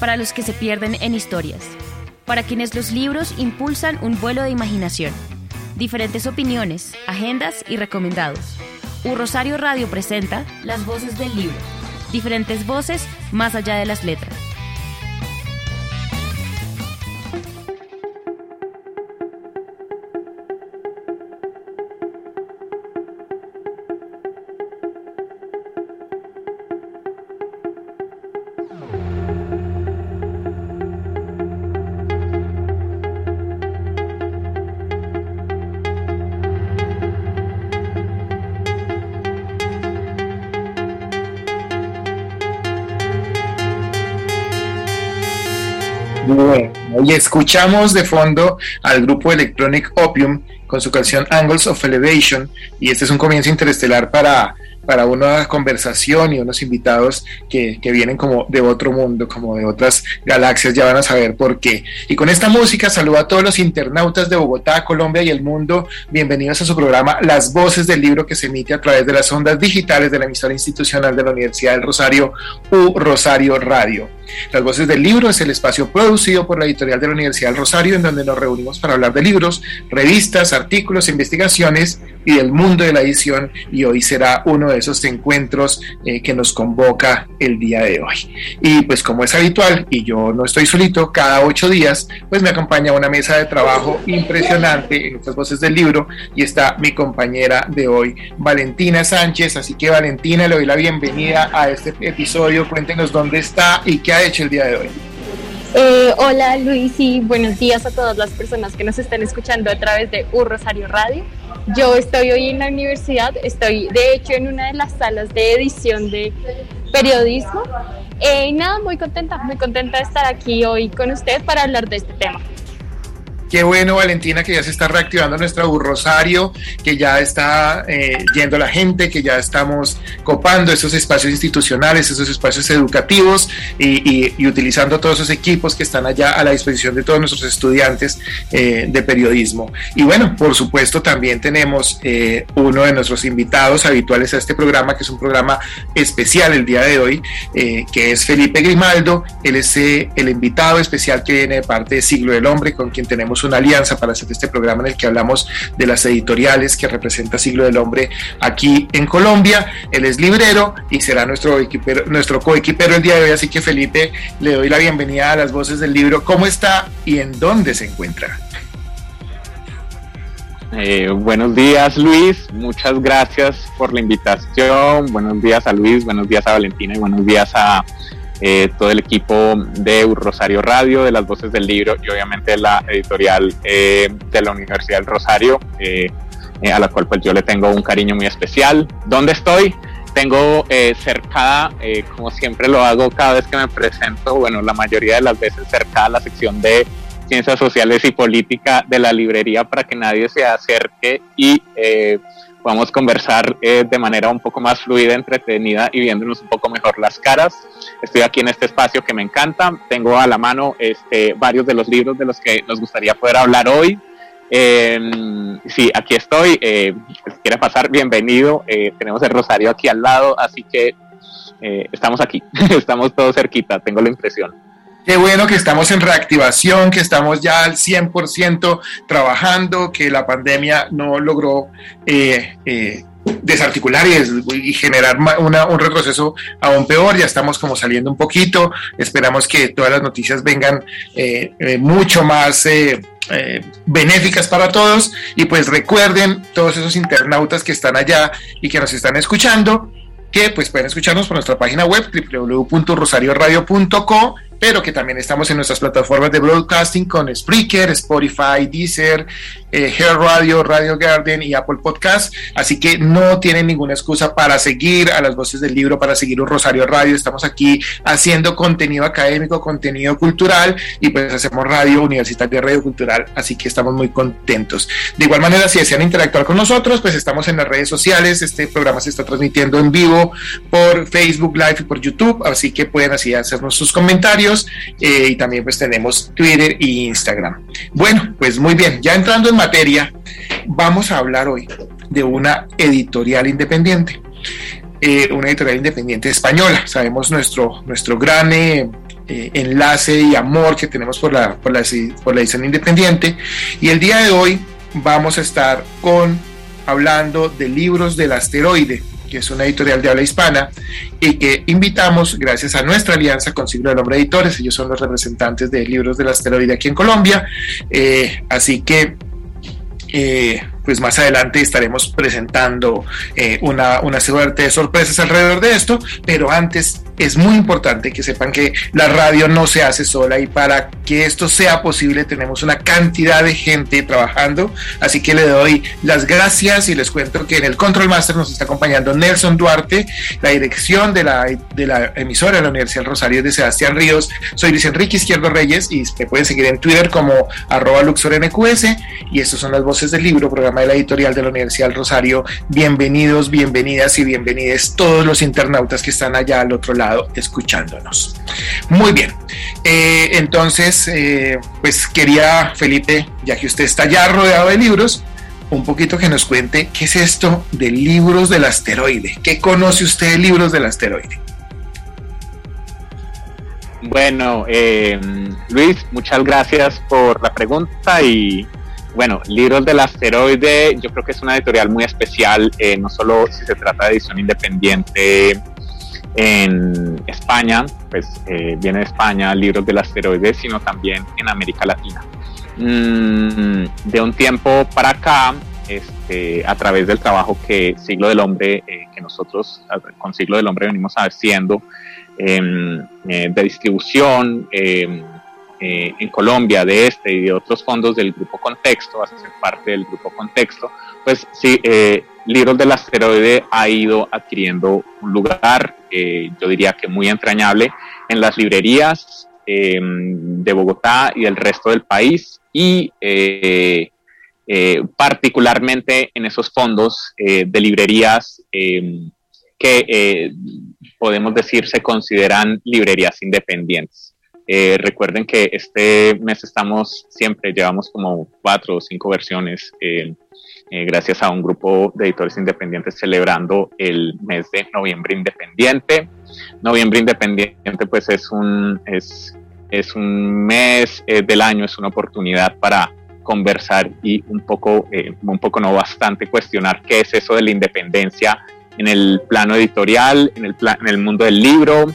para los que se pierden en historias, para quienes los libros impulsan un vuelo de imaginación, diferentes opiniones, agendas y recomendados. U Rosario Radio presenta Las voces del libro, diferentes voces más allá de las letras. Escuchamos de fondo al grupo Electronic Opium con su canción Angles of Elevation y este es un comienzo interestelar para para una conversación y unos invitados que, que, vienen como de otro mundo, como de otras galaxias, ya van a saber por qué. Y con esta música saludo a todos los internautas de Bogotá, Colombia y el mundo. Bienvenidos a su programa Las Voces del Libro que se emite a través de las ondas digitales de la emisora institucional de la Universidad del Rosario, U Rosario Radio. Las Voces del Libro es el espacio producido por la editorial de la Universidad del Rosario en donde nos reunimos para hablar de libros, revistas, artículos, investigaciones y del mundo de la edición y hoy será uno de esos encuentros eh, que nos convoca el día de hoy. Y pues como es habitual y yo no estoy solito, cada ocho días pues me acompaña una mesa de trabajo impresionante en estas voces del libro y está mi compañera de hoy, Valentina Sánchez. Así que Valentina, le doy la bienvenida a este episodio. Cuéntenos dónde está y qué ha hecho el día de hoy. Eh, hola Luis y buenos días a todas las personas que nos están escuchando a través de U Rosario Radio. Yo estoy hoy en la universidad, estoy de hecho en una de las salas de edición de periodismo. Eh, y nada, muy contenta, muy contenta de estar aquí hoy con usted para hablar de este tema. Qué bueno, Valentina, que ya se está reactivando nuestra Rosario, que ya está eh, yendo la gente, que ya estamos copando esos espacios institucionales, esos espacios educativos y, utilizando todos esos equipos que están allá a la disposición de todos nuestros estudiantes eh, de periodismo. Y bueno, por supuesto, también tenemos eh, uno de nuestros invitados habituales a este programa, que es un programa especial el día de hoy, que es Felipe Grimaldo. Él es el invitado especial que viene de parte de Siglo del Hombre, con quien tenemos una alianza para hacer este programa en el que hablamos de las editoriales que representa Siglo del Hombre aquí en Colombia. Él es librero y será nuestro, equipero, nuestro coequipero el día de hoy, así que Felipe, le doy la bienvenida a las voces del libro. ¿Cómo está y en dónde se encuentra? Eh, buenos días Luis, muchas gracias por la invitación. Buenos días a Luis, buenos días a Valentina y buenos días a eh, todo el equipo de Rosario Radio, de las voces del libro y obviamente la editorial eh, de la Universidad del Rosario, eh, eh, a la cual pues yo le tengo un cariño muy especial. ¿Dónde estoy? Tengo eh, cercada, como siempre lo hago cada vez que me presento, bueno, la mayoría de las veces cercada la sección de ciencias sociales y política de la librería para que nadie se acerque y podamos conversar eh, de manera un poco más fluida, entretenida y viéndonos un poco mejor las caras. Estoy aquí en este espacio que me encanta. Tengo a la mano este, varios de los libros de los que nos gustaría poder hablar hoy. Eh, sí, aquí estoy. Eh, si quiere pasar, bienvenido. Eh, tenemos el Rosario aquí al lado, así que eh, estamos aquí, estamos todos cerquita, tengo la impresión. Qué bueno que estamos en reactivación, que estamos ya al 100% trabajando, que la pandemia no logró eh, desarticular y, generar un retroceso aún peor. Ya estamos como saliendo un poquito. Esperamos que todas las noticias vengan eh, mucho más benéficas para todos. Y pues recuerden todos esos internautas que están allá y que nos están escuchando que pues pueden escucharnos por nuestra página web www.rosarioradio.co pero que también estamos en nuestras plataformas de broadcasting con Spreaker, Spotify, Deezer, eh, Hair Radio, Radio Garden y Apple Podcast. Así que no tienen ninguna excusa para seguir a las voces del libro, para seguir un Rosario Radio. Estamos aquí haciendo contenido académico, contenido cultural y pues hacemos radio universitaria, radio cultural. Así que estamos muy contentos. De igual manera, si desean interactuar con nosotros, pues estamos en las redes sociales. Este programa se está transmitiendo en vivo por Facebook Live y por YouTube. Así que pueden así hacernos sus comentarios eh, y también pues tenemos Twitter e Instagram. Bueno, pues muy bien, ya entrando en materia, vamos a hablar hoy de una editorial independiente. Eh, una editorial independiente española. Sabemos nuestro, nuestro gran eh, enlace y amor que tenemos por la, por, la, por la edición independiente. Y el día de hoy vamos a estar con hablando de libros del asteroide que es una editorial de habla hispana y que invitamos gracias a nuestra alianza con Siglo del Hombre Editores. Ellos son los representantes de libros del asteroide aquí en Colombia. Eh, así que eh, pues más adelante estaremos presentando eh, una, una suerte de sorpresas alrededor de esto, pero antes es muy importante que sepan que la radio no se hace sola y para que esto sea posible tenemos una cantidad de gente trabajando, así que le doy las gracias y les cuento que en el Control Master nos está acompañando Nelson Duarte, la dirección de la, de la emisora de la Universidad Rosario de Sebastián Ríos, soy Luis Enrique Izquierdo Reyes y me pueden seguir en Twitter como arroba LuxorNQS y estas son las voces del libro, programa de la editorial de la Universidad Rosario, bienvenidos, bienvenidas y bienvenidas todos los internautas que están allá al otro lado escuchándonos. Muy bien, eh, entonces, eh, pues quería, Felipe, ya que usted está ya rodeado de libros, un poquito que nos cuente qué es esto de libros del asteroide. ¿Qué conoce usted de libros del asteroide? Bueno, eh, Luis, muchas gracias por la pregunta y bueno, Libros del Asteroide yo creo que es una editorial muy especial, no solo si se trata de edición independiente en España, pues eh, viene de España, libros del asteroide, sino también en América Latina. Mm, de un tiempo para acá, este, a través del trabajo que Siglo del Hombre, eh, que nosotros con Siglo del Hombre venimos haciendo, em, eh, de distribución em, en Colombia, de este y de otros fondos del Grupo Contexto, a ser parte del Grupo Contexto, pues sí, Libros del Asteroide ha ido adquiriendo un lugar, eh, yo diría que muy entrañable, en las librerías em, de Bogotá y del resto del país y eh, eh, particularmente en esos fondos de librerías em, que podemos decir se consideran librerías independientes. Recuerden que este mes estamos siempre, llevamos como cuatro o cinco versiones eh, gracias a un grupo de editores independientes celebrando el mes de noviembre independiente. Noviembre independiente pues es un, es, es un mes eh, del año, es una oportunidad para conversar y un poco, eh, un poco no bastante cuestionar qué es eso de la independencia en el plano editorial, en el, en el mundo del libro,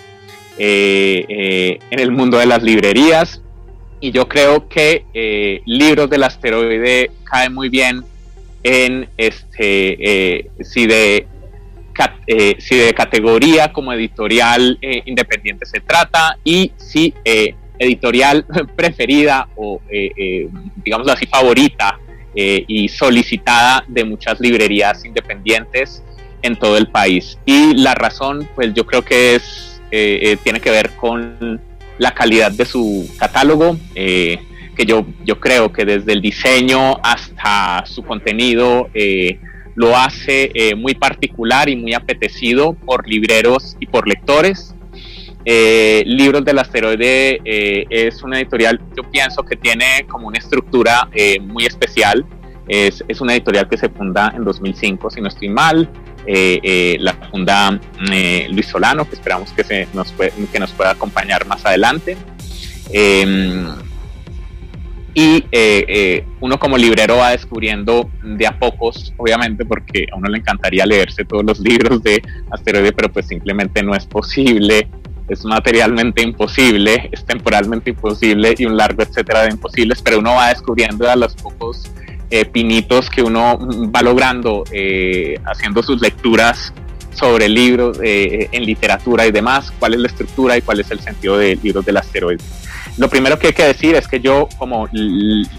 en el mundo de las librerías. Y yo creo que Libros del Asteroide cae muy bien en este, eh, si, de, eh, si de categoría como editorial eh, independiente se trata y si editorial preferida o digamos así favorita y solicitada de muchas librerías independientes en todo el país. Y la razón, pues yo creo que es, tiene que ver con la calidad de su catálogo que yo, yo creo que desde el diseño hasta su contenido eh, lo hace eh, muy particular y muy apetecido por libreros y por lectores. Eh, Libros del Asteroide es una editorial, yo pienso que tiene como una estructura muy especial. Es, es, una editorial que se funda en 2005, si no estoy mal. Eh, eh, la funda eh, Luis Solano, que esperamos que, se nos, que nos pueda acompañar más adelante. Em, y uno como librero va descubriendo de a pocos, obviamente, porque a uno le encantaría leerse todos los libros de Asteroide, pero pues simplemente no es posible es materialmente imposible, es temporalmente imposible y un largo etcétera de imposibles, pero uno va descubriendo a los pocos eh, pinitos que uno va logrando eh, haciendo sus lecturas sobre libros eh, en literatura y demás, cuál es la estructura y cuál es el sentido de libros del asteroide. Lo primero que hay que decir es que yo como,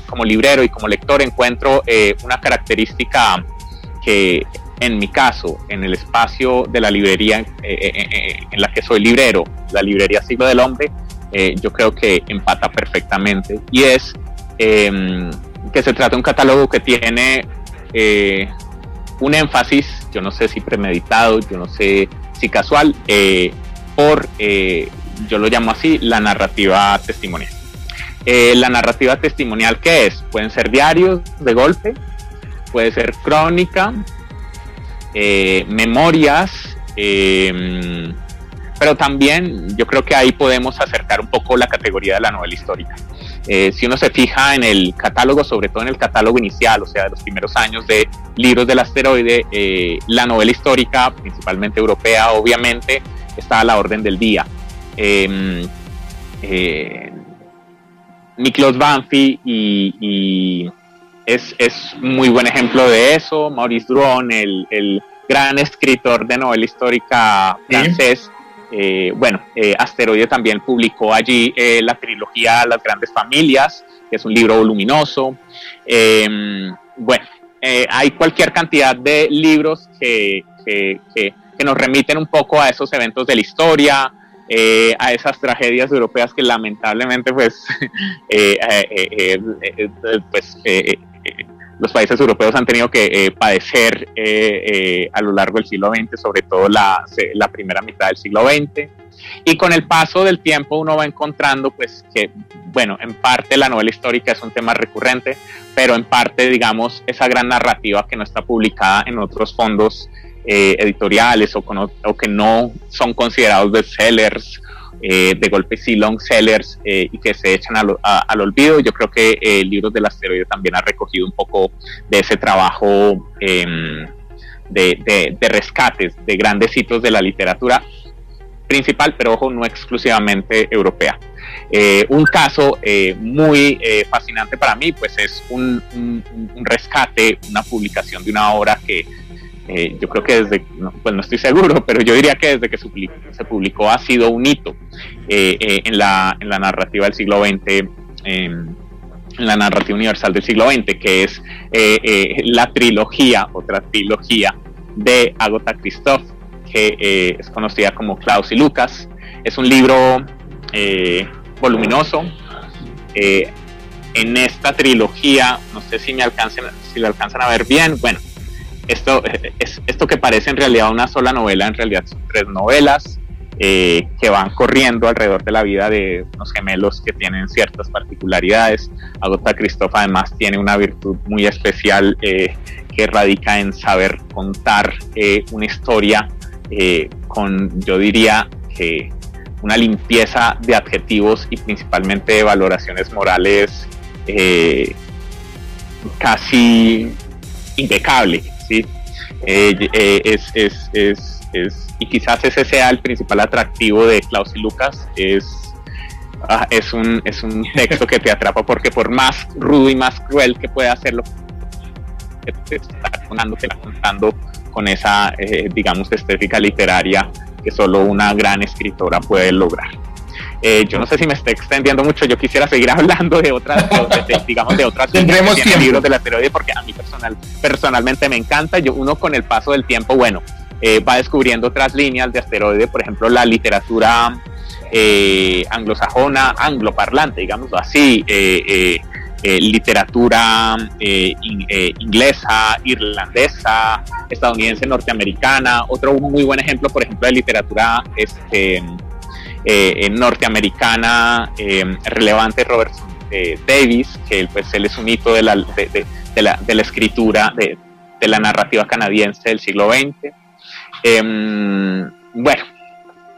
como librero y como lector encuentro una característica que en mi caso, en el espacio de la librería eh, eh, eh, en la que soy librero, la librería Siglo del Hombre, yo creo que empata perfectamente y es em, que se trata de un catálogo que tiene un énfasis, yo no sé si premeditado, yo no sé si casual, por, yo lo llamo así, la narrativa testimonial. la narrativa testimonial, ¿qué es? Pueden ser diarios de golpe, puede ser crónica, eh, memorias, eh, pero también yo creo que ahí podemos acercar un poco la categoría de la novela histórica. Eh, si uno se fija en el catálogo, sobre todo en el catálogo inicial, o sea, de los primeros años de libros del asteroide, la novela histórica, principalmente europea, obviamente, está a la orden del día. Eh, Miklos Banfi y es, es, muy buen ejemplo de eso. Maurice Druon, el, el gran escritor de novela histórica francés, eh, bueno, eh, Asteroide también publicó allí eh, la trilogía Las Grandes Familias, que es un libro voluminoso. Em, bueno, hay cualquier cantidad de libros que, que, que, nos remiten un poco a esos eventos de la historia, a esas tragedias europeas que lamentablemente pues, pues los países europeos han tenido que eh, padecer eh, eh, a lo largo del siglo XX, sobre todo la, la, primera mitad del siglo XX. Y con el paso del tiempo uno va encontrando pues que, bueno, en parte la novela histórica es un tema recurrente, pero en parte, digamos, esa gran narrativa que no está publicada en otros fondos editoriales o, o, que no son considerados bestsellers eh, de golpe sí long sellers eh, y que se echan al olvido. Yo creo que eh, Libros del Asteroide también ha recogido un poco de ese trabajo em, de, de, rescates de grandes hitos de la literatura principal, pero ojo, no exclusivamente europea. un caso muy fascinante para mí, pues es un, un, rescate, una publicación de una obra que eh, yo creo que desde, pues no estoy seguro, pero yo diría que desde que se publicó, ha sido un hito eh, eh, en, la, en la narrativa del siglo XX, em, en la narrativa universal del siglo XX, que es la trilogía, otra trilogía de Agatha Christoph, que es conocida como Klaus y Lucas. Es un libro voluminoso. en esta trilogía, no sé si me alcancen, si lo alcanzan a ver bien, bueno, esto, es, esto que parece en realidad una sola novela, en realidad son tres novelas eh, que van corriendo alrededor de la vida de unos gemelos que tienen ciertas particularidades. Agota Christoph además tiene una virtud muy especial eh, que radica en saber contar eh, una historia con, yo diría que una limpieza de adjetivos y principalmente de valoraciones morales casi impecable. ¿Sí? Eh, eh, es, es, es, es, y quizás ese sea el principal atractivo de Klaus y Lucas, es, ah, es, un, es un texto que te atrapa porque por más rudo y más cruel que pueda hacerlo, te está contando, te contando con esa, eh, digamos, estética literaria que solo una gran escritora puede lograr. Eh, yo no sé si me estoy extendiendo mucho, yo quisiera seguir hablando de otras, digamos, de otras Tendremos libros del asteroide porque a mí personal, personalmente me encanta. Yo uno con el paso del tiempo, bueno, eh, va descubriendo otras líneas de asteroide, por ejemplo, la literatura eh, anglosajona, angloparlante, digamos así, literatura inglesa, irlandesa, estadounidense, norteamericana. Otro muy buen ejemplo, por ejemplo, de literatura este, eh, norteamericana eh, relevante Robert eh, Davis, que pues él es un hito de la, de, de, la, de escritura de, de, la narrativa canadiense del siglo XX. Em, bueno,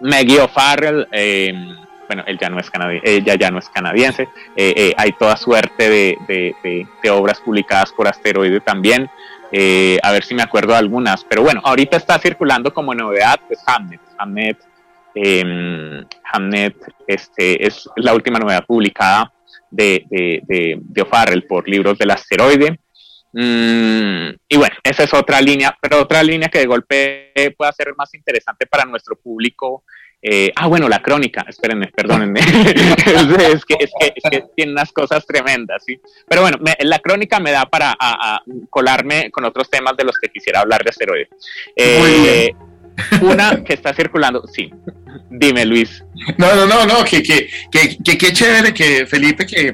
Maggie O'Farrell, em, bueno, él ya no es canadiense, ella ya no es canadiense, eh, eh, hay toda suerte de, de, obras publicadas por Asteroide también, eh, a ver si me acuerdo de algunas, pero bueno, ahorita está circulando como novedad, pues Hamnet, Hamnet, em, Hamnet este, es la última novedad publicada de, de, de O'Farrell por libros del asteroide. Mm, y bueno, esa es otra línea, pero otra línea que de golpe puede ser más interesante para nuestro público. Eh, ah, bueno, la crónica, espérenme, perdónenme. es, que, es, que, tiene unas cosas tremendas, ¿sí? Pero bueno, la crónica me da para colarme con otros temas de los que quisiera hablar de asteroides. Eh, una que está circulando, sí. Dime, Luis. No, no, no, no, que qué que, que, que, chévere que Felipe, que,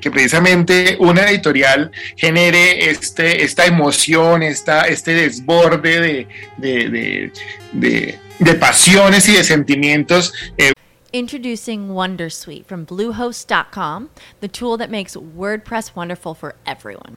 que, precisamente una editorial genere este, esta emoción, esta, este desborde de, de, de, de, de pasiones y de sentimientos. Eh. Introducing Wondersuite from Bluehost.com, the tool that makes WordPress wonderful for everyone.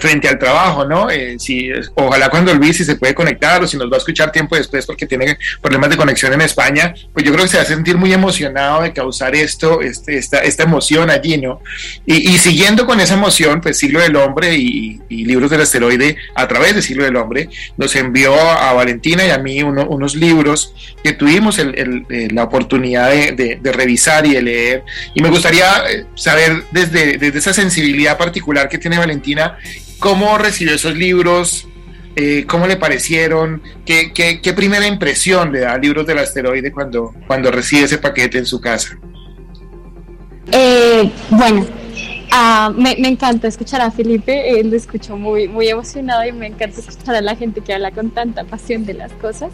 Frente al trabajo, ¿no? Eh, si, ojalá cuando Luis si se puede conectar o si nos va a escuchar tiempo después porque tiene problemas de conexión en España, pues yo creo que se va a sentir muy emocionado de causar esto, este, esta, esta emoción allí, ¿no? Y, siguiendo con esa emoción, pues Siglo del Hombre y, Libros del Asteroide a través de Siglo del Hombre nos envió a Valentina y a mí unos libros que tuvimos eh, la oportunidad de, de, revisar y de leer. Y me gustaría eh, saber desde, desde esa sensibilidad particular que tiene Valentina, ¿Cómo recibió esos libros? Eh, ¿Cómo le parecieron? ¿Qué, ¿Qué, primera impresión le da a Libros del Asteroide cuando, cuando recibe ese paquete en su casa? Eh, bueno, ah, me, encanta escuchar a Felipe, él lo escucho muy, muy emocionado y me encanta escuchar a la gente que habla con tanta pasión de las cosas.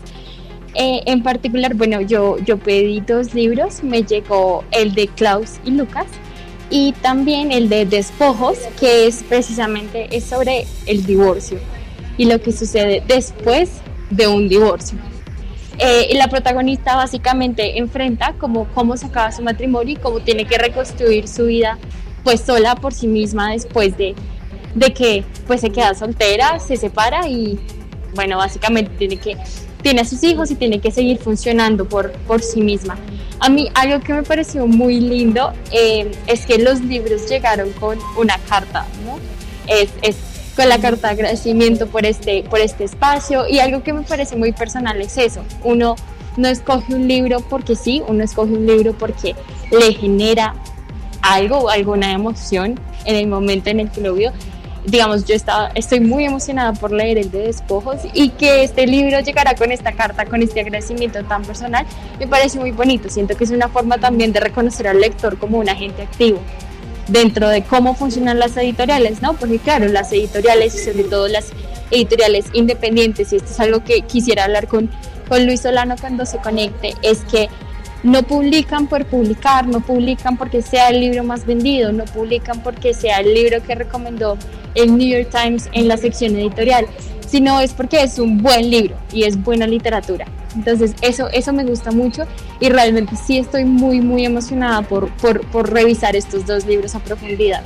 Eh, en particular, bueno, yo, yo pedí dos libros, me llegó el de Klaus y Lucas, y también el de despojos, que es precisamente es sobre el divorcio y lo que sucede después de un divorcio. Eh, y la protagonista básicamente enfrenta como cómo se acaba su matrimonio y cómo tiene que reconstruir su vida pues sola por sí misma después de, de que pues se queda soltera, se separa y bueno, básicamente tiene que tiene a sus hijos y tiene que seguir funcionando por, por sí misma. A mí algo que me pareció muy lindo eh, es que los libros llegaron con una carta, ¿no? Es, con la carta de agradecimiento por este, por este espacio y algo que me parece muy personal es eso, uno no escoge un libro porque sí, uno escoge un libro porque le genera algo, alguna emoción en el momento en el que lo vio digamos, yo estaba, estoy muy emocionada por leer el de despojos y que este libro llegara con esta carta, con este agradecimiento tan personal, me parece muy bonito. Siento que es una forma también de reconocer al lector como un agente activo dentro de cómo funcionan las editoriales, ¿no? Porque claro, las editoriales y sobre todo las editoriales independientes, y esto es algo que quisiera hablar con, con Luis Solano cuando se conecte, es que no publican por publicar, no publican porque sea el libro más vendido, no publican porque sea el libro que recomendó el New York Times en la sección editorial, sino es porque es un buen libro y es buena literatura. Entonces eso, eso me gusta mucho y realmente sí estoy muy, muy emocionada por, por, por revisar estos dos libros a profundidad.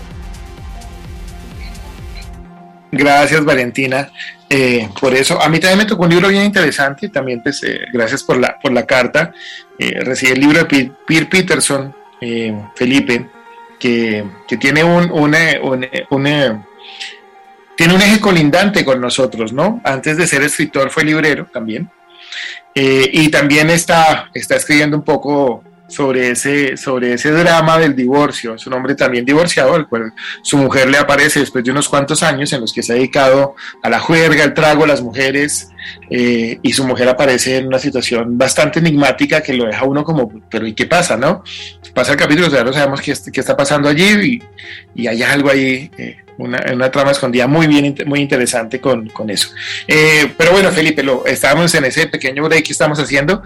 Gracias, Valentina. Eh, por eso, a mí también me tocó un libro bien interesante, también pues, eh, gracias por la, por la carta. Eh, recibí el libro de Pierre Peterson, Felipe, que, que tiene un, un, tiene un eje colindante con nosotros, ¿no? Antes de ser escritor fue librero también. y también está, está escribiendo un poco sobre ese, sobre ese drama del divorcio. Es un hombre también divorciado, al cual su mujer le aparece después de unos cuantos años en los que se ha dedicado a la juerga, al trago, a las mujeres, eh, y su mujer aparece en una situación bastante enigmática que lo deja uno como, pero ¿y qué pasa, no? Pasa el capítulo, ya no sabemos qué, qué está pasando allí y, y hay algo ahí. Eh, una, una, trama escondida muy bien, muy interesante con, con eso. Eh, pero bueno, Felipe, lo, estábamos en ese pequeño break que estamos haciendo.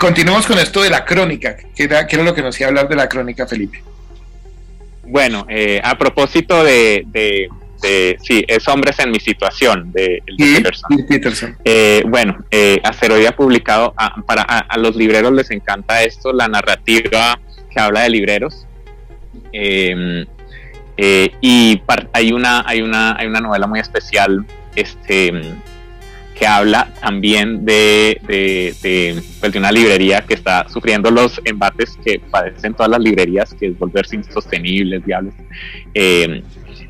Continuemos con esto de la crónica, que era, lo que nos iba a hablar de la crónica, Felipe. Bueno, eh, a propósito de, de, sí, es Hombres en mi situación, de, Peterson. Eh, bueno, eh, Asteroide ha publicado, para a, los libreros les encanta esto, la narrativa que habla de libreros. Em, y hay una, hay, una, hay una novela muy especial este, que habla también de, de, pues, de, una librería que está sufriendo los embates que padecen todas las librerías, que es volverse insostenibles, diablos. Eh,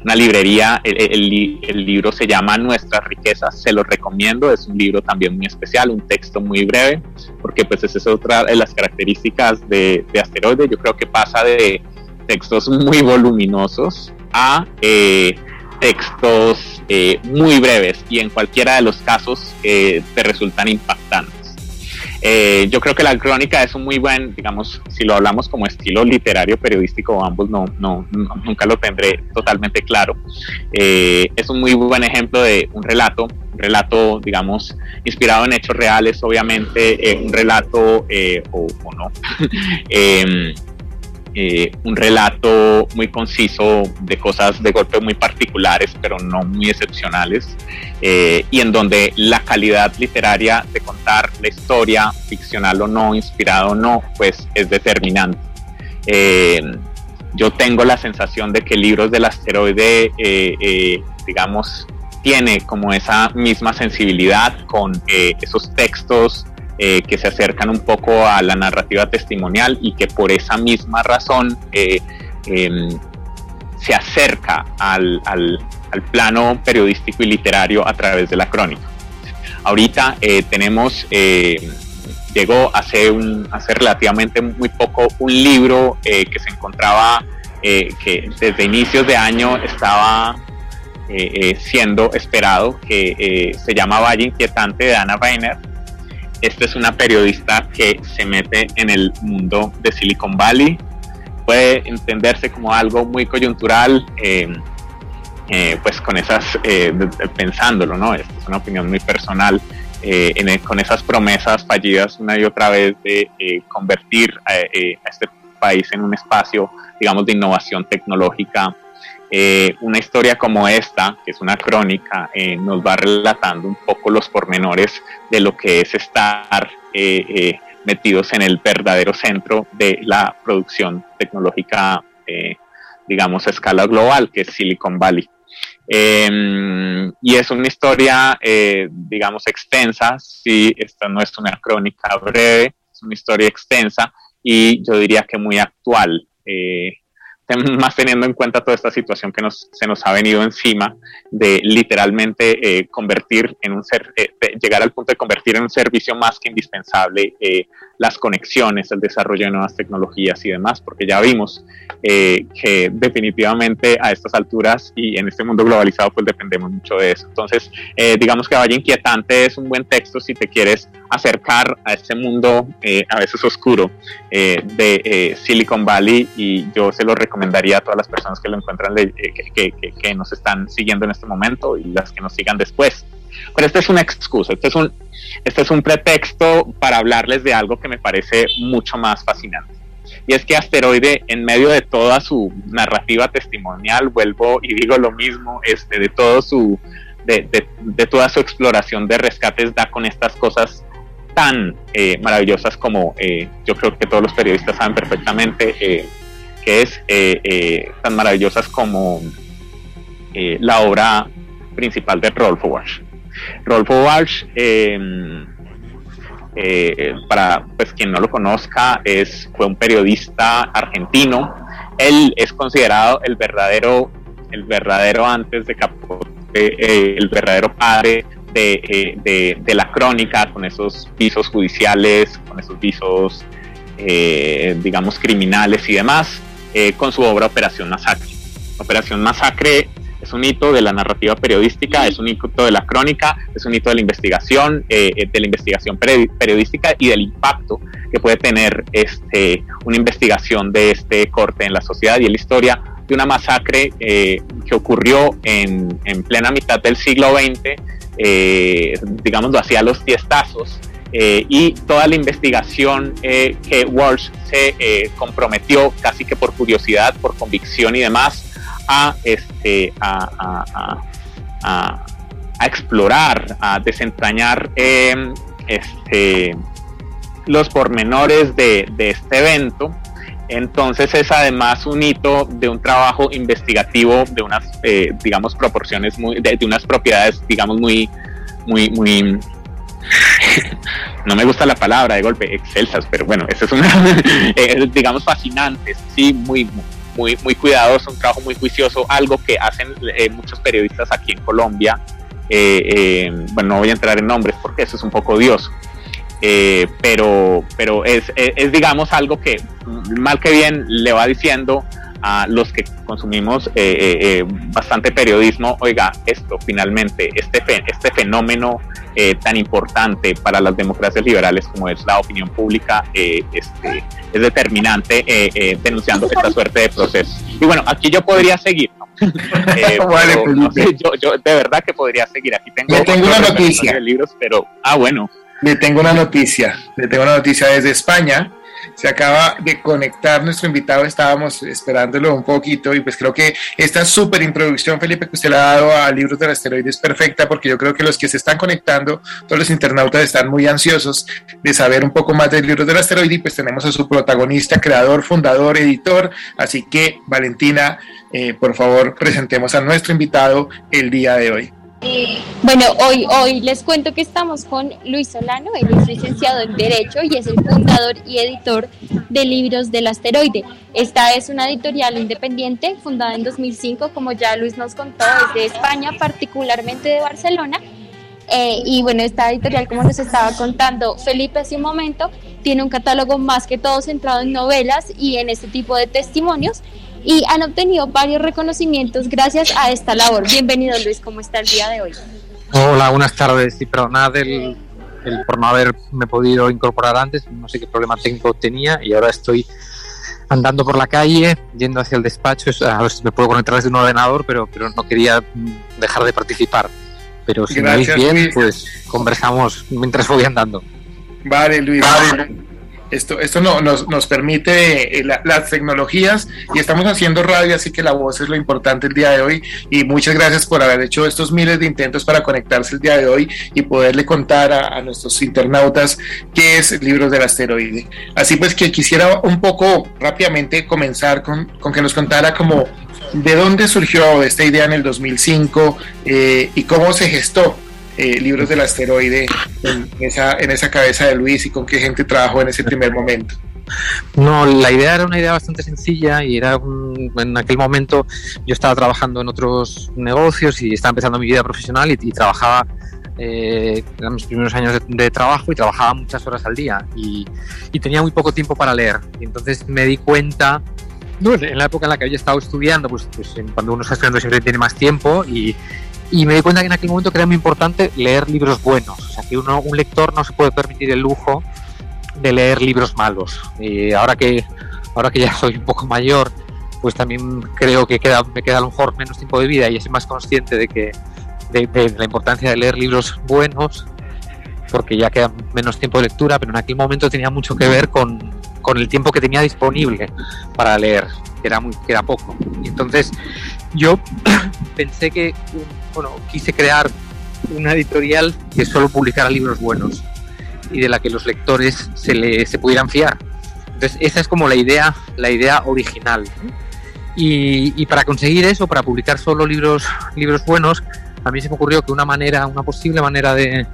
una librería, el, el, libro se llama Nuestras riquezas, se lo recomiendo, es un libro también muy especial, un texto muy breve, porque pues esa es otra de las características de, de Asteroide, yo creo que pasa de textos muy voluminosos a... Eh, textos eh, muy breves y en cualquiera de los casos eh, te resultan impactantes. Eh, yo creo que la crónica es un muy buen, digamos, si lo hablamos como estilo literario, periodístico, ambos no, no, nunca lo tendré totalmente claro. es un muy buen ejemplo de un relato, un relato, digamos, inspirado en hechos reales, obviamente, un relato o, o, no. Eh, un relato muy conciso de cosas de golpe muy particulares, pero no muy excepcionales, eh, y en donde la calidad literaria de contar la historia, ficcional o no, inspirado o no, pues es determinante. Eh, yo tengo la sensación de que Libros del Asteroide, digamos, tiene como esa misma sensibilidad con esos textos eh, que se acercan un poco a la narrativa testimonial y que por esa misma razón eh, em, se acerca al, plano periodístico y literario a través de la crónica. Ahorita eh, tenemos, llegó hace, un, hace relativamente muy poco un libro que se encontraba, que desde inicios de año estaba siendo esperado, que se llama Valle Inquietante de Ana Weiner, esta es una periodista que se mete en el mundo de Silicon Valley. Puede entenderse como algo muy coyuntural, eh, eh, pues con esas, eh, pensándolo, ¿no? Es una opinión muy personal. con esas promesas fallidas una y otra vez de convertir a, este país en un espacio, digamos, de innovación tecnológica eh, una historia como esta, que es una crónica, eh, nos va relatando un poco los pormenores de lo que es estar eh, metidos en el verdadero centro de la producción tecnológica, digamos, a escala global, que es Silicon Valley. Em, y es una historia, digamos, extensa, si esta no es una crónica breve, es una historia extensa y yo diría que muy actual más teniendo en cuenta toda esta situación que nos, se nos ha venido encima de literalmente eh, convertir en un ser, eh, llegar al punto de convertir en un servicio más que indispensable eh, las conexiones, el desarrollo de nuevas tecnologías y demás, porque ya vimos eh, que definitivamente a estas alturas y en este mundo globalizado pues dependemos mucho de eso. Entonces, eh, digamos que Valle Inquietante es un buen texto si te quieres acercar a este mundo a veces oscuro de Silicon Valley y yo se lo recomendaría a todas las personas que lo encuentran, que, que nos están siguiendo en este momento y las que nos sigan después. Pero esta es una excusa, este es un, este es un pretexto para hablarles de algo que me parece mucho más fascinante. Y es que Asteroide, en medio de toda su narrativa testimonial, vuelvo y digo lo mismo, este, de, todo su, de, de, toda su exploración de rescates, da con estas cosas tan eh, maravillosas como eh, yo creo que todos los periodistas saben perfectamente, eh, que es tan maravillosas como la obra principal de Rolf Walsh. Rolfo Walsh, em, eh, para pues, quien no lo conozca, es, fue un periodista argentino. Él es considerado el verdadero, el verdadero antes de Capote, eh, el verdadero padre eh, de, la crónica, con esos visos judiciales, con esos visos, digamos, criminales y demás, con su obra Operación Masacre. Operación Masacre es un hito de la narrativa periodística, es un hito de la crónica, es un hito de la investigación, eh, eh, de la investigación periodística y del impacto que puede tener este, una investigación de este corte en la sociedad y en la historia de una masacre eh, que ocurrió en, en, plena mitad del siglo XX, digámoslo así, a los tiestazos, y toda la investigación que Walsh se comprometió casi que por curiosidad, por convicción y demás, a, este, a, explorar, a desentrañar em, este, los pormenores de, este evento. Entonces es además un hito de un trabajo investigativo de unas, eh, digamos, proporciones muy, de, unas propiedades, digamos, muy, muy, muy, no me gusta la palabra de golpe, excelsas, pero bueno, eso es una, eh, digamos, fascinantes, sí, muy, muy, muy cuidadoso, un trabajo muy juicioso, algo que hacen eh, muchos periodistas aquí en Colombia. Eh, eh, bueno, no voy a entrar en nombres porque eso es un poco odioso. pero pero es, digamos, algo que mal que bien le va diciendo a los que consumimos bastante periodismo, oiga, esto finalmente, este, este fenómeno tan importante para las democracias liberales como es la opinión pública, este, es determinante eh, eh, denunciando esta suerte de proceso. Y bueno, aquí yo podría seguir, ¿no? Eh, yo, yo, de verdad que podría seguir. Aquí tengo, tengo una noticia. De libros, pero, ah, bueno. Le tengo una noticia, le tengo una noticia desde España se acaba de conectar nuestro invitado, estábamos esperándolo un poquito y pues creo que esta súper introducción, Felipe, que usted le ha dado a Libros del Asteroide es perfecta porque yo creo que los que se están conectando, todos los internautas están muy ansiosos de saber un poco más del Libros del Asteroide y pues tenemos a su protagonista, creador, fundador, editor, así que Valentina, eh, por favor, presentemos a nuestro invitado el día de hoy. Bueno, hoy, hoy les cuento que estamos con Luis Solano, él es licenciado en Derecho y es el fundador y editor de Libros del Asteroide. Esta es una editorial independiente fundada en 2005, como ya Luis nos contó, desde España, particularmente de Barcelona. Eh, y bueno, esta editorial, como nos estaba contando Felipe hace un momento, tiene un catálogo más que todo centrado en novelas y en este tipo de testimonios y han obtenido varios reconocimientos gracias a esta labor. Bienvenido Luis, ¿cómo está el día de hoy? Hola, buenas tardes. Sí, pero nada del, por no haberme podido incorporar antes, no sé qué problema técnico tenía y ahora estoy andando por la calle, yendo hacia el despacho, a ver si me puedo conectar desde un ordenador, pero, pero no quería dejar de participar. Pero si me veis bien, pues conversamos mientras voy andando. Vale, Luis. Vale. Esto, esto no, nos, nos permite eh, las tecnologías y estamos haciendo radio, así que la voz es lo importante el día de hoy. Y muchas gracias por haber hecho estos miles de intentos para conectarse el día de hoy y poderle contar a, nuestros internautas qué es Libros del Asteroide. Así pues que quisiera un poco rápidamente comenzar con, con que nos contara como de dónde surgió esta idea en el 2005 eh, y cómo se gestó eh, libros del asteroide en esa, en esa cabeza de Luis y con qué gente trabajó en ese primer momento? No, la idea era una idea bastante sencilla y era en aquel momento yo estaba trabajando en otros negocios y estaba empezando mi vida profesional y, trabajaba eh, eran mis primeros años de, trabajo y trabajaba muchas horas al día y, tenía muy poco tiempo para leer. Y entonces me di cuenta, en la época en la que había estado estudiando, pues, pues cuando uno está estudiando siempre tiene más tiempo y, y, me di cuenta que en aquel momento que era muy importante leer libros buenos. O sea, que uno, un lector no se puede permitir el lujo de leer libros malos. Y ahora que, ahora que ya soy un poco mayor, pues también creo que queda, me queda a lo mejor menos tiempo de vida y soy más consciente de que de, la importancia de leer libros buenos, porque ya queda menos tiempo de lectura, pero en aquel momento tenía mucho que ver con, con el tiempo que tenía disponible para leer, que era, muy, que era poco. Y entonces yo pensé que, bueno, quise crear una editorial que solo publicara libros buenos y de la que los lectores se, le, se pudieran fiar. Entonces esa es como la idea, la idea original. Y, para conseguir eso, para publicar solo libros, libros buenos, a mí se me ocurrió que una manera, una posible manera de,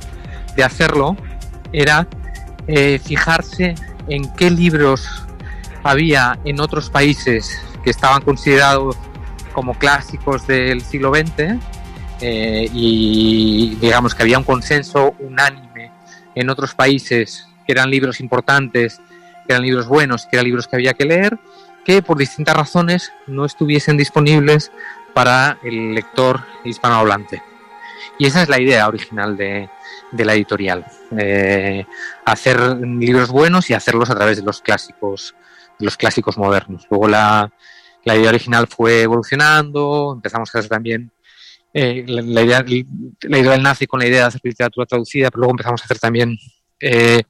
hacerlo era eh, fijarse en qué libros había en otros países que estaban considerados como clásicos del siglo XX eh, y digamos que había un consenso unánime en otros países que eran libros importantes, que eran libros buenos, que eran libros que había que leer, que por distintas razones no estuviesen disponibles para el lector hispanohablante. Y esa es la idea original de, la editorial, eh, hacer libros buenos y hacerlos a través de los clásicos, los clásicos modernos. Luego la, idea original fue evolucionando, empezamos a hacer también eh, la, idea, la idea nace con la idea de hacer literatura traducida, pero luego empezamos a hacer también eh,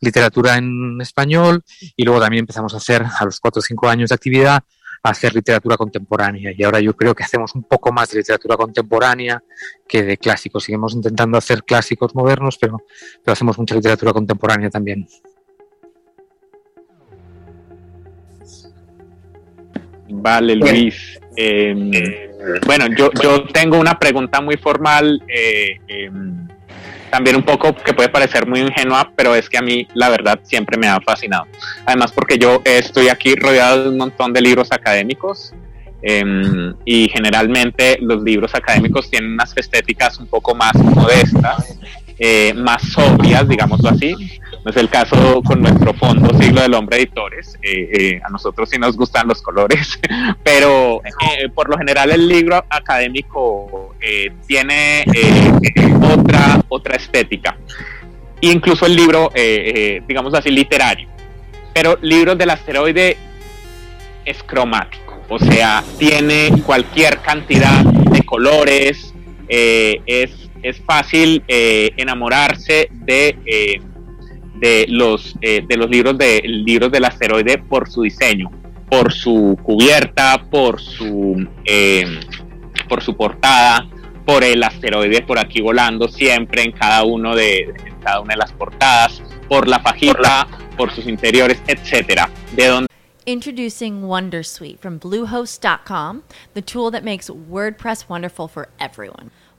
literatura en español y luego también empezamos a hacer a los cuatro o cinco años de actividad hacer literatura contemporánea. Y ahora yo creo que hacemos un poco más de literatura contemporánea que de clásicos. Seguimos intentando hacer clásicos modernos, pero, pero hacemos mucha literatura contemporánea también. Vale, Luis. Em, bueno, yo, yo tengo una pregunta muy formal. Eh, em, también un poco que puede parecer muy ingenua, pero es que a mí la verdad siempre me ha fascinado. Además porque yo estoy aquí rodeado de un montón de libros académicos em, y generalmente los libros académicos tienen unas estéticas un poco más modestas eh, más sobrias, digámoslo así. No es el caso con nuestro fondo Siglo del Hombre Editores. Eh, eh, a nosotros sí nos gustan los colores, pero por lo general el libro académico tiene otra, otra estética. Incluso el libro, digamos así, literario. Pero libros del asteroide es cromático, o sea, tiene cualquier cantidad de colores, es es fácil eh, enamorarse de, eh, de, los, eh, de los libros, de, libros del asteroide por su diseño, por su cubierta, por su, por su portada, por el asteroide por aquí volando siempre en cada, uno de, cada una de las portadas, por la fajita, por sus interiores, etcétera. De donde Introducing Wondersuite from Bluehost.com, the tool that makes WordPress wonderful for everyone.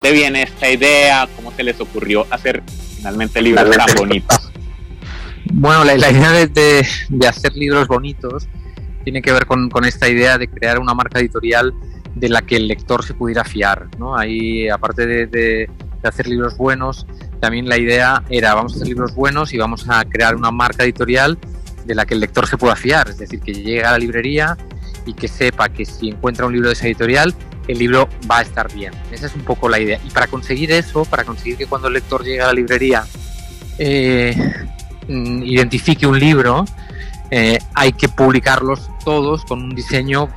¿De viene esta idea? ¿Cómo se les ocurrió hacer finalmente libros tan bonitos? Bueno, la, la idea de, de, de, hacer libros bonitos tiene que ver con, con, esta idea de crear una marca editorial de la que el lector se pudiera fiar. ¿no? Ahí, aparte de, de, hacer libros buenos, también la idea era vamos a hacer libros buenos y vamos a crear una marca editorial de la que el lector se pueda fiar. Es decir, que llegue a la librería y que sepa que si encuentra un libro de esa editorial el libro va a estar bien. Esa es un poco la idea. Y para conseguir eso, para conseguir que cuando el lector llegue a la librería eh, identifique un libro, eh, hay que publicarlos todos con un diseño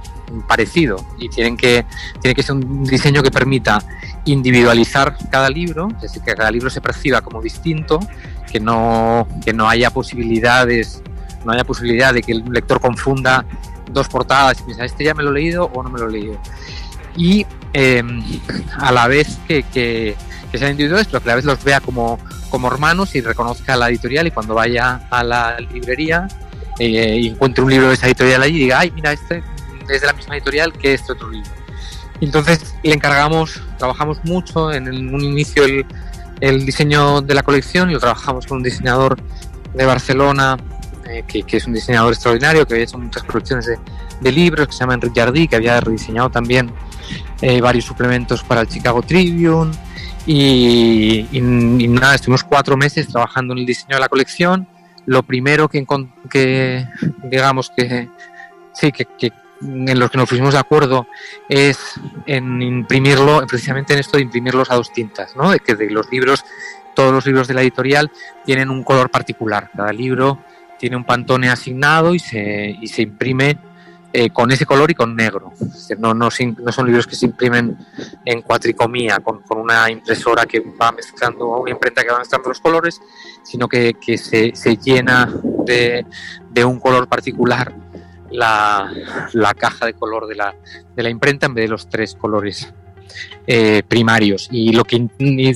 parecido y tienen que, tiene que ser un diseño que permita individualizar cada libro, es decir, que cada libro se perciba como distinto, que no, que no haya posibilidades, no haya posibilidad de que el lector confunda dos portadas y piensa, este ya me lo he leído o no me lo he leído y eh, a la vez que, que, que, sean individuales, pero que a la vez los vea como, como hermanos y reconozca la editorial y cuando vaya a la librería eh, y encuentre un libro de esa editorial allí diga, ay, mira, este es de la misma editorial que este otro libro. Entonces le encargamos, trabajamos mucho en, un inicio el, el, diseño de la colección y lo trabajamos con un diseñador de Barcelona eh, que, que, es un diseñador extraordinario que había hecho muchas colecciones de, de libros que se llama Enrique Jardí, que había rediseñado también eh, varios suplementos para el Chicago Tribune y, y, y, nada, estuvimos cuatro meses trabajando en el diseño de la colección. Lo primero que, que digamos que sí, que, que en los que nos pusimos de acuerdo es en imprimirlo, precisamente en esto de imprimirlos a dos tintas, ¿no? De que de los libros, todos los libros de la editorial tienen un color particular. Cada libro tiene un pantone asignado y se, y se imprime eh, con ese color y con negro. No, no, son libros que se imprimen en cuatricomía, con, con, una impresora que va mezclando, una imprenta que va mezclando los colores, sino que, que se, se, llena de, de, un color particular la, la caja de color de la, de la, imprenta en vez de los tres colores eh, primarios. Y lo que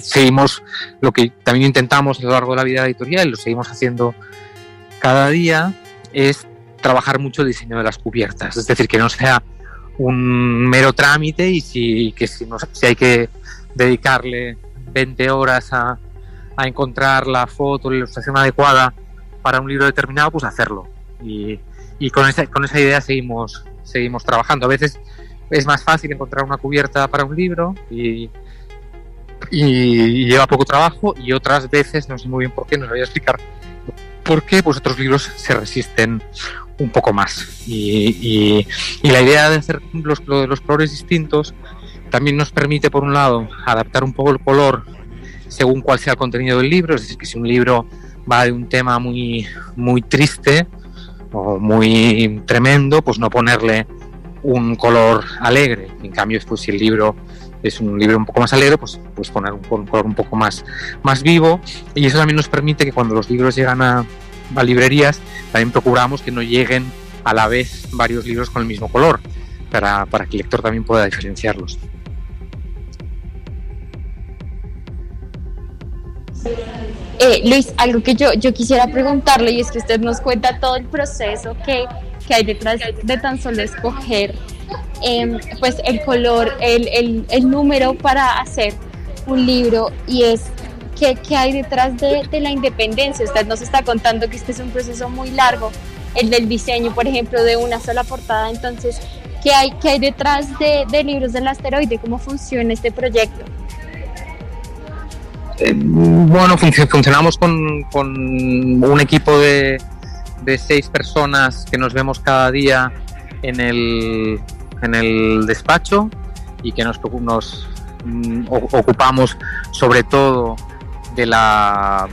seguimos, lo que también intentamos a lo largo de la vida editorial, lo seguimos haciendo cada día, es trabajar mucho el diseño de las cubiertas, es decir, que no sea un mero trámite y si, que si, no, si hay que dedicarle 20 horas a, encontrar la foto, la ilustración adecuada para un libro determinado, pues hacerlo. Y, con, esa, con esa idea seguimos, seguimos trabajando. A veces es más fácil encontrar una cubierta para un libro y, y, lleva poco trabajo y otras veces, no sé muy bien por qué, nos voy a explicar por qué, pues otros libros se resisten un poco más. Y la idea de hacer los, los, colores distintos también nos permite, por un lado, adaptar un poco el color según cuál sea el contenido del libro. Es decir, que si un libro va de un tema muy, muy triste o muy tremendo, pues no ponerle un color alegre. En cambio, pues, si el libro es un libro un poco más alegre, pues, pues poner un, un color un poco más, más vivo. Y eso también nos permite que cuando los libros llegan a, a librerías, también procuramos que no lleguen a la vez varios libros con el mismo color, para, para que el lector también pueda diferenciarlos. Eh, Luis, algo que yo, yo quisiera preguntarle y es que usted nos cuenta todo el proceso que, que hay detrás de tan solo escoger eh, pues el color, el, el, el, número para hacer un libro y es qué, qué hay detrás de, de, la independencia. Usted nos está contando que este es un proceso muy largo, el del diseño, por ejemplo, de una sola portada. Entonces, ¿qué hay, qué hay detrás de, de Libros del Asteroide? ¿Cómo funciona este proyecto? Eh, bueno, fun funcionamos con, con, un equipo de, de, seis personas que nos vemos cada día en el, en el despacho y que nos, nos mm, ocupamos sobre todo de la,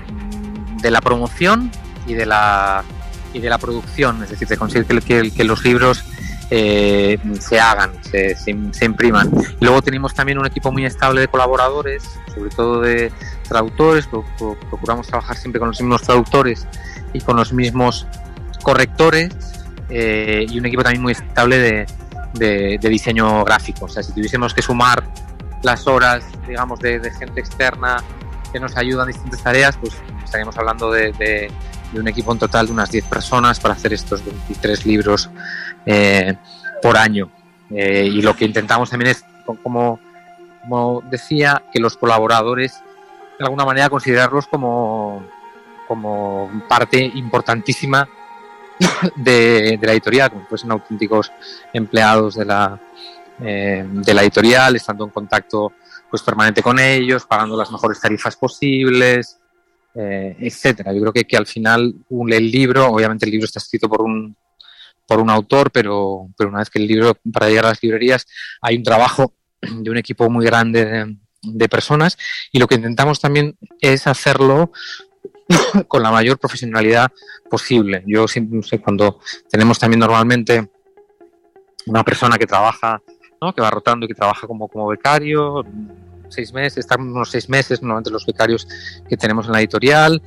de la promoción y de la, y de la producción, es decir, de conseguir que, que, los libros eh, se hagan, se, se, impriman. luego tenemos también un equipo muy estable de colaboradores, sobre todo de traductores, procuramos trabajar siempre con los mismos traductores y con los mismos correctores eh, y un equipo también muy estable de, diseño gráfico. O sea, si tuviésemos que sumar las horas, digamos, de, gente externa que nos ayuda en distintas tareas, pues estaríamos hablando de, un equipo en total de unas 10 personas para hacer estos 23 libros eh, por año. Eh, y lo que intentamos también es, como decía, que los colaboradores alguna manera considerarlos como, como parte importantísima de, la editorial, como fuesen auténticos empleados de la, eh, de la editorial, estando en contacto pues permanente con ellos, pagando las mejores tarifas posibles, eh, etcétera. Yo creo que, que al final un, el libro, obviamente el libro está escrito por un por un autor, pero, pero una vez que el libro, para llegar a las librerías, hay un trabajo de un equipo muy grande de, personas y lo que intentamos también es hacerlo con la mayor profesionalidad posible. Yo siempre sé cuando tenemos también normalmente una persona que trabaja, ¿no? que va rotando y que trabaja como, como becario, seis meses, están unos seis meses, normalmente los becarios que tenemos en la editorial,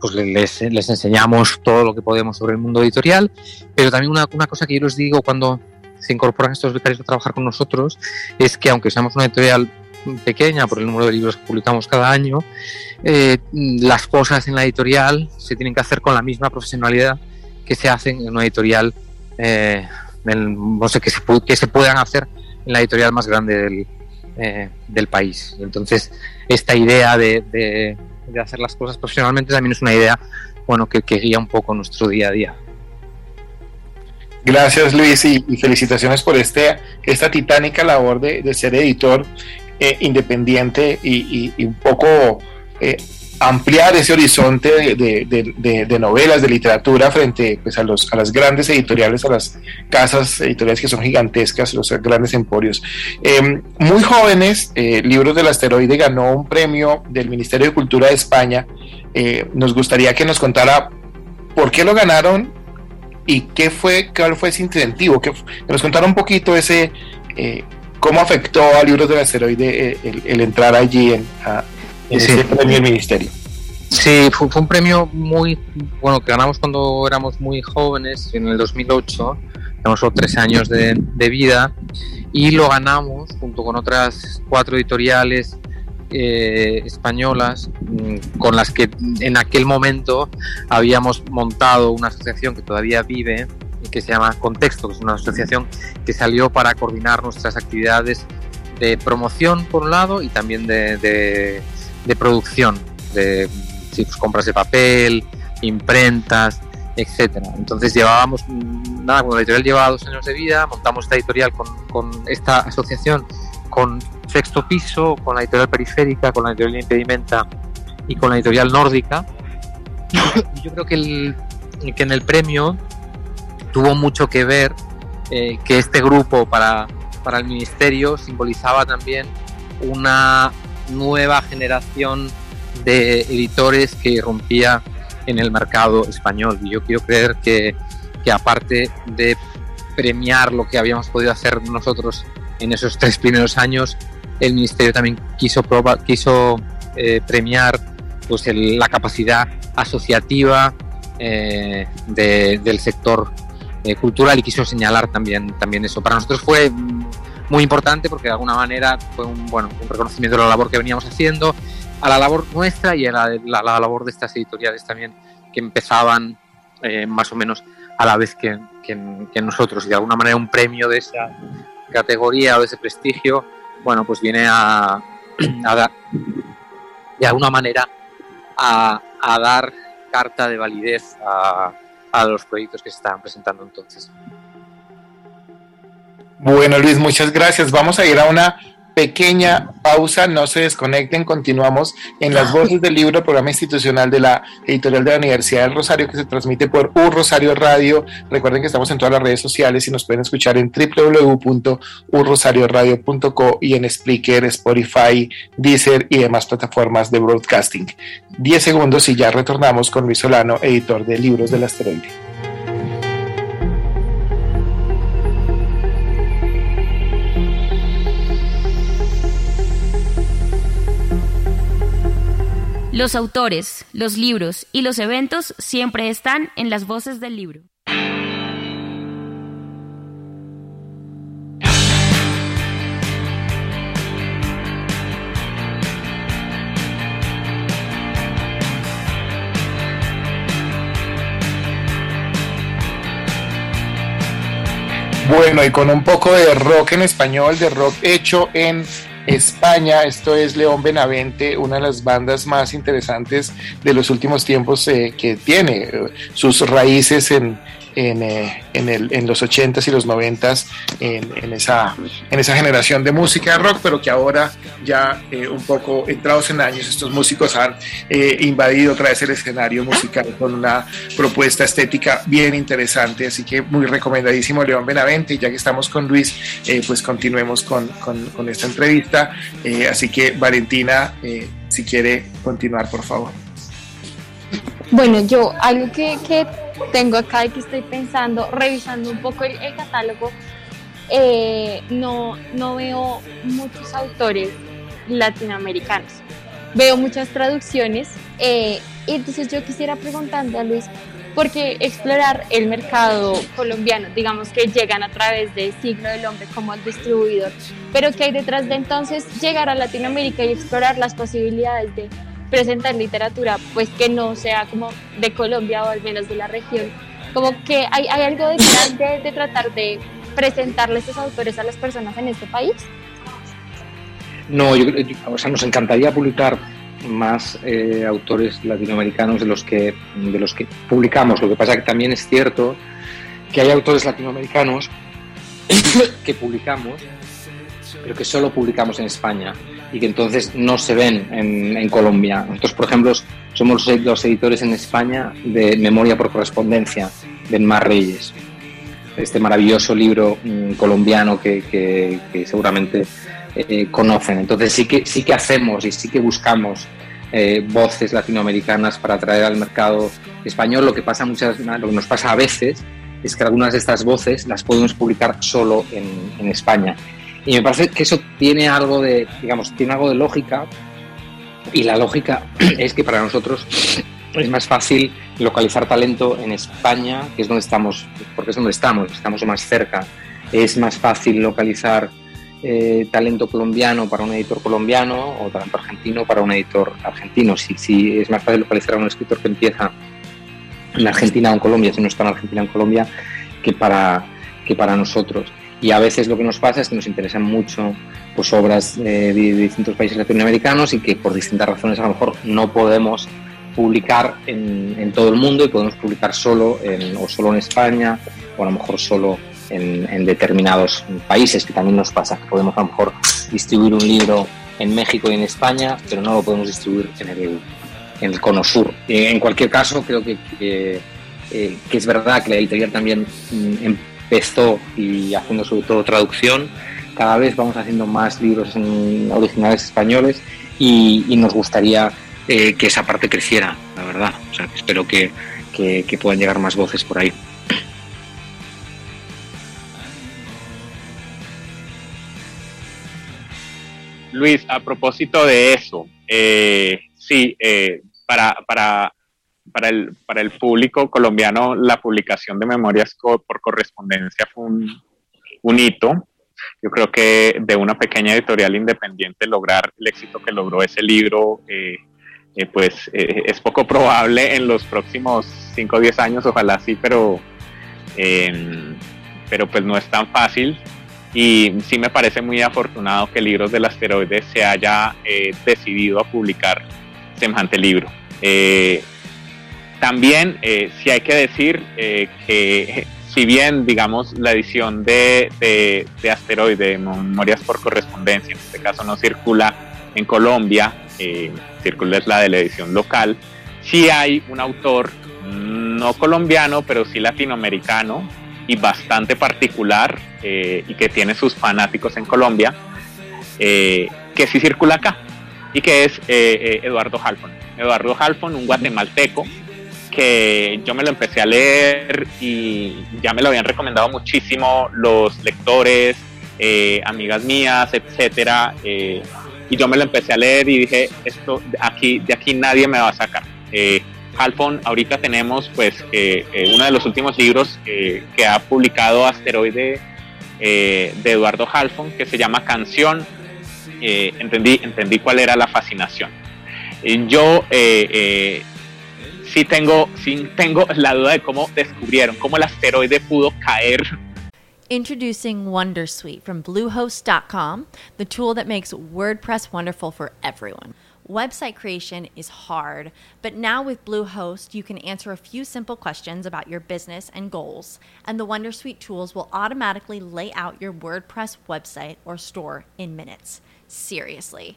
pues les, les, enseñamos todo lo que podemos sobre el mundo editorial, pero también una, una, cosa que yo les digo cuando se incorporan estos becarios a trabajar con nosotros es que aunque seamos una editorial pequeña por el número de libros que publicamos cada año, eh, las cosas en la editorial se tienen que hacer con la misma profesionalidad que se hacen en una editorial, eh, no sé, que se, puedan hacer en la editorial más grande del, eh, del país. Entonces, esta idea de, de, hacer las cosas profesionalmente también es una idea bueno, que guía un poco nuestro día a día. Gracias Luis y, felicitaciones por este, esta titánica labor de, ser editor eh, independiente y, y, un poco eh, ampliar ese horizonte de, novelas, de literatura frente pues, a, los, a las grandes editoriales, a las casas editoriales que son gigantescas, los grandes emporios. Em, muy jóvenes, eh, Libros del Asteroide ganó un premio del Ministerio de Cultura de España. Nos gustaría que nos contara por qué lo ganaron y qué fue, cuál fue ese incentivo, que, nos contara un poquito ese... Eh, ¿Cómo afectó a Libros del Asteroide el, entrar allí en, ese premio del ministerio. Sí, fue, un premio muy bueno que ganamos cuando éramos muy jóvenes, en el 2008, tenemos solo tres años de, vida, y lo ganamos junto con otras cuatro editoriales eh, españolas mm, con las que en aquel momento habíamos montado una asociación que todavía vive que se llama Contexto, que es una asociación que salió para coordinar nuestras actividades de promoción por un lado y también de de producción, de pues, compras de papel, imprentas, etcétera. Entonces llevábamos, mm, nada, cuando la editorial llevaba dos años de vida, montamos esta editorial con, con esta asociación con Sexto Piso, con la editorial Periférica, con la editorial Impedimenta y con la editorial Nórdica. Yo creo que, el, que en el premio tuvo mucho que ver eh, que este grupo para, para el ministerio simbolizaba también una nueva generación de editores que irrumpía en el mercado español. Y yo quiero creer que, que aparte de premiar lo que habíamos podido hacer nosotros en esos tres primeros años, el Ministerio también quiso, quiso eh, premiar pues, la capacidad asociativa eh, del sector eh, cultural y quiso señalar también, también eso. Para nosotros fue muy importante porque de alguna manera fue un, bueno, un reconocimiento de la labor que veníamos haciendo, a la labor nuestra y a la, la, labor de estas editoriales también que empezaban eh, más o menos a la vez que, que, nosotros y de alguna manera un premio de esa categoría o de ese prestigio, bueno, pues viene a, dar de alguna manera a dar carta de validez a, a los proyectos que se estaban presentando entonces. Bueno, Luis, muchas gracias. Vamos a ir a una pequeña pausa, no se desconecten, continuamos en las voces del libro, programa institucional de la editorial de la Universidad del Rosario, que se transmite por Un Rosario Radio. Recuerden que estamos en todas las redes sociales y nos pueden escuchar en www.unrosarioradio.co y en Spreaker, Spotify, Deezer y demás plataformas de broadcasting. Diez segundos y ya retornamos con Luis Solano, editor de Libros del Asteroide. Los autores, los libros y los eventos siempre están en las voces del libro. Bueno, y con un poco de rock en español, de rock hecho en España. Esto es León Benavente, una de las bandas más interesantes de los últimos tiempos eh, que tiene eh, sus raíces en, en, eh, en, el, en los 80s y los 90s en, en, esa, en esa generación de música rock, pero que ahora ya eh, un poco entrados en años, estos músicos han eh, invadido otra vez el escenario musical con una propuesta estética bien interesante, así que muy recomendadísimo León Benavente, y ya que estamos con Luis, eh, pues continuemos con, con, con esta entrevista, eh, así que Valentina, eh, si quiere continuar, por favor. Bueno, yo algo que, que tengo acá y que estoy pensando, revisando un poco el, el catálogo, eh, no, no veo muchos autores latinoamericanos. Veo muchas traducciones eh, y entonces yo quisiera preguntarle a Luis, ¿por qué explorar el mercado colombiano? Digamos que llegan a través de Siglo del Hombre como el distribuidor, pero ¿qué hay detrás de entonces llegar a Latinoamérica y explorar las posibilidades de presentar literatura pues que no sea como de Colombia o al menos de la región? Como que hay, hay algo de, de tratar de presentarle estos autores a las personas en este país. No, yo, yo, o sea, nos encantaría publicar más eh, autores latinoamericanos de los que de los que publicamos. Lo que pasa que también es cierto que hay autores latinoamericanos que publicamos, pero que solo publicamos en España y que entonces no se ven en, Colombia. Nosotros, por ejemplo, somos los editores en España de Memoria por correspondencia de Mar Reyes, este maravilloso libro mmm, colombiano que, seguramente eh, conocen. Entonces sí que, sí que hacemos y sí que buscamos eh, voces latinoamericanas para atraer al mercado español. Lo que, pasa muchas, lo que nos pasa a veces es que algunas de estas voces las podemos publicar solo en España. Y me parece que eso tiene algo de, digamos, tiene algo de lógica. Y la lógica es que para nosotros es más fácil localizar talento en España, que es donde estamos, porque es donde estamos, estamos más cerca. Es más fácil localizar eh, talento colombiano para un editor colombiano o talento argentino para un editor argentino. Si, si es más fácil localizar a un escritor que empieza en Argentina o en Colombia, si no está en Argentina o en Colombia, que para, que para nosotros. Y a veces lo que nos pasa es que nos interesan mucho pues, obras eh, de, distintos países latinoamericanos y que por distintas razones a lo mejor no podemos publicar en, todo el mundo y podemos publicar solo en, o solo en España o a lo mejor solo en, determinados países, que también nos pasa, que podemos a lo mejor distribuir un libro en México y en España, pero no lo podemos distribuir en el, en el cono sur. En cualquier caso, creo que, que, eh, que es verdad que la editorial también empezó y haciendo sobre todo traducción, cada vez vamos haciendo más libros en originales españoles y, nos gustaría eh, que esa parte creciera, la verdad. O sea, espero que, que, que puedan llegar más voces por ahí. Luis, a propósito de eso, eh, sí, eh, para, para, para, el, para el público colombiano la publicación de Memorias por correspondencia fue un, un hito. Yo creo que de una pequeña editorial independiente lograr el éxito que logró ese libro, eh, eh, pues eh, es poco probable en los próximos 5 o 10 años, ojalá sí, pero, eh, pero pues no es tan fácil y sí me parece muy afortunado que Libros del Asteroide se haya eh, decidido a publicar semejante libro. Eh, también eh, hay que decir eh, que si bien, digamos, la edición de, de, de Asteroide, Memorias por Correspondencia, en este caso no circula en Colombia, eh, circula es la de la edición local, sí hay un autor no colombiano, pero sí latinoamericano, y bastante particular eh, y que tiene sus fanáticos en Colombia, que sí circula acá y que es Eduardo Halfon. Eduardo Halfon, un guatemalteco, que yo me lo empecé a leer y ya me lo habían recomendado muchísimo los lectores, amigas mías, etcétera y yo me lo empecé a leer y dije, esto aquí, de aquí nadie me va a sacar. Eh, Halfon, ahorita tenemos pues uno de los últimos libros que ha publicado Asteroide de Eduardo Halfon, que se llama Canción. entendí, entendí cuál era la fascinación. yo sí tengo, sí tengo la duda de cómo descubrieron, cómo el asteroide pudo caer. Introducing Wondersuite from Bluehost.com, the tool that makes WordPress wonderful for everyone. Website creation is hard, but now with Bluehost, you can answer a few simple questions about your business and goals, and the Wondersuite tools will automatically lay out your WordPress website or store in minutes. Seriously.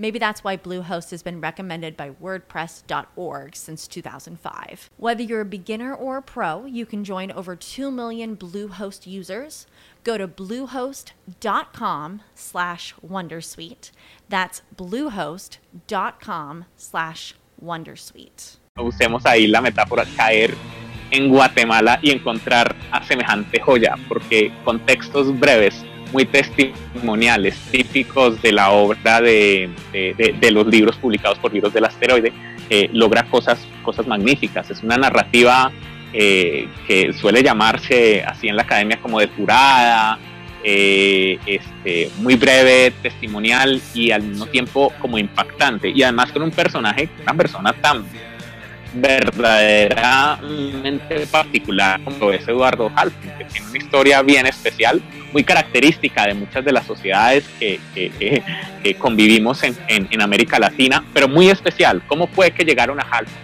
Maybe that's why Bluehost has been recommended by WordPress.org since 2005. Whether you're a beginner or a pro, you can join over 2 million Bluehost users. Go to bluehost.com slash wondersuite. That's bluehost.com slash wondersuite. Usemos ahí la metáfora caer en Guatemala y encontrar a semejante joya, porque contextos breves muy testimoniales, típicos de la obra de, de, los libros publicados por Libros del Asteroide, eh, logra cosas, cosas magníficas. Es una narrativa eh, que suele llamarse así en la academia como depurada, eh, este, muy breve, testimonial y al mismo tiempo como impactante. Y además con un personaje, una persona tan verdaderamente particular como es Eduardo Halpin, que tiene una historia bien especial, muy característica de muchas de las sociedades que, convivimos en, América Latina, pero muy especial. ¿Cómo fue que llegaron a Halpin?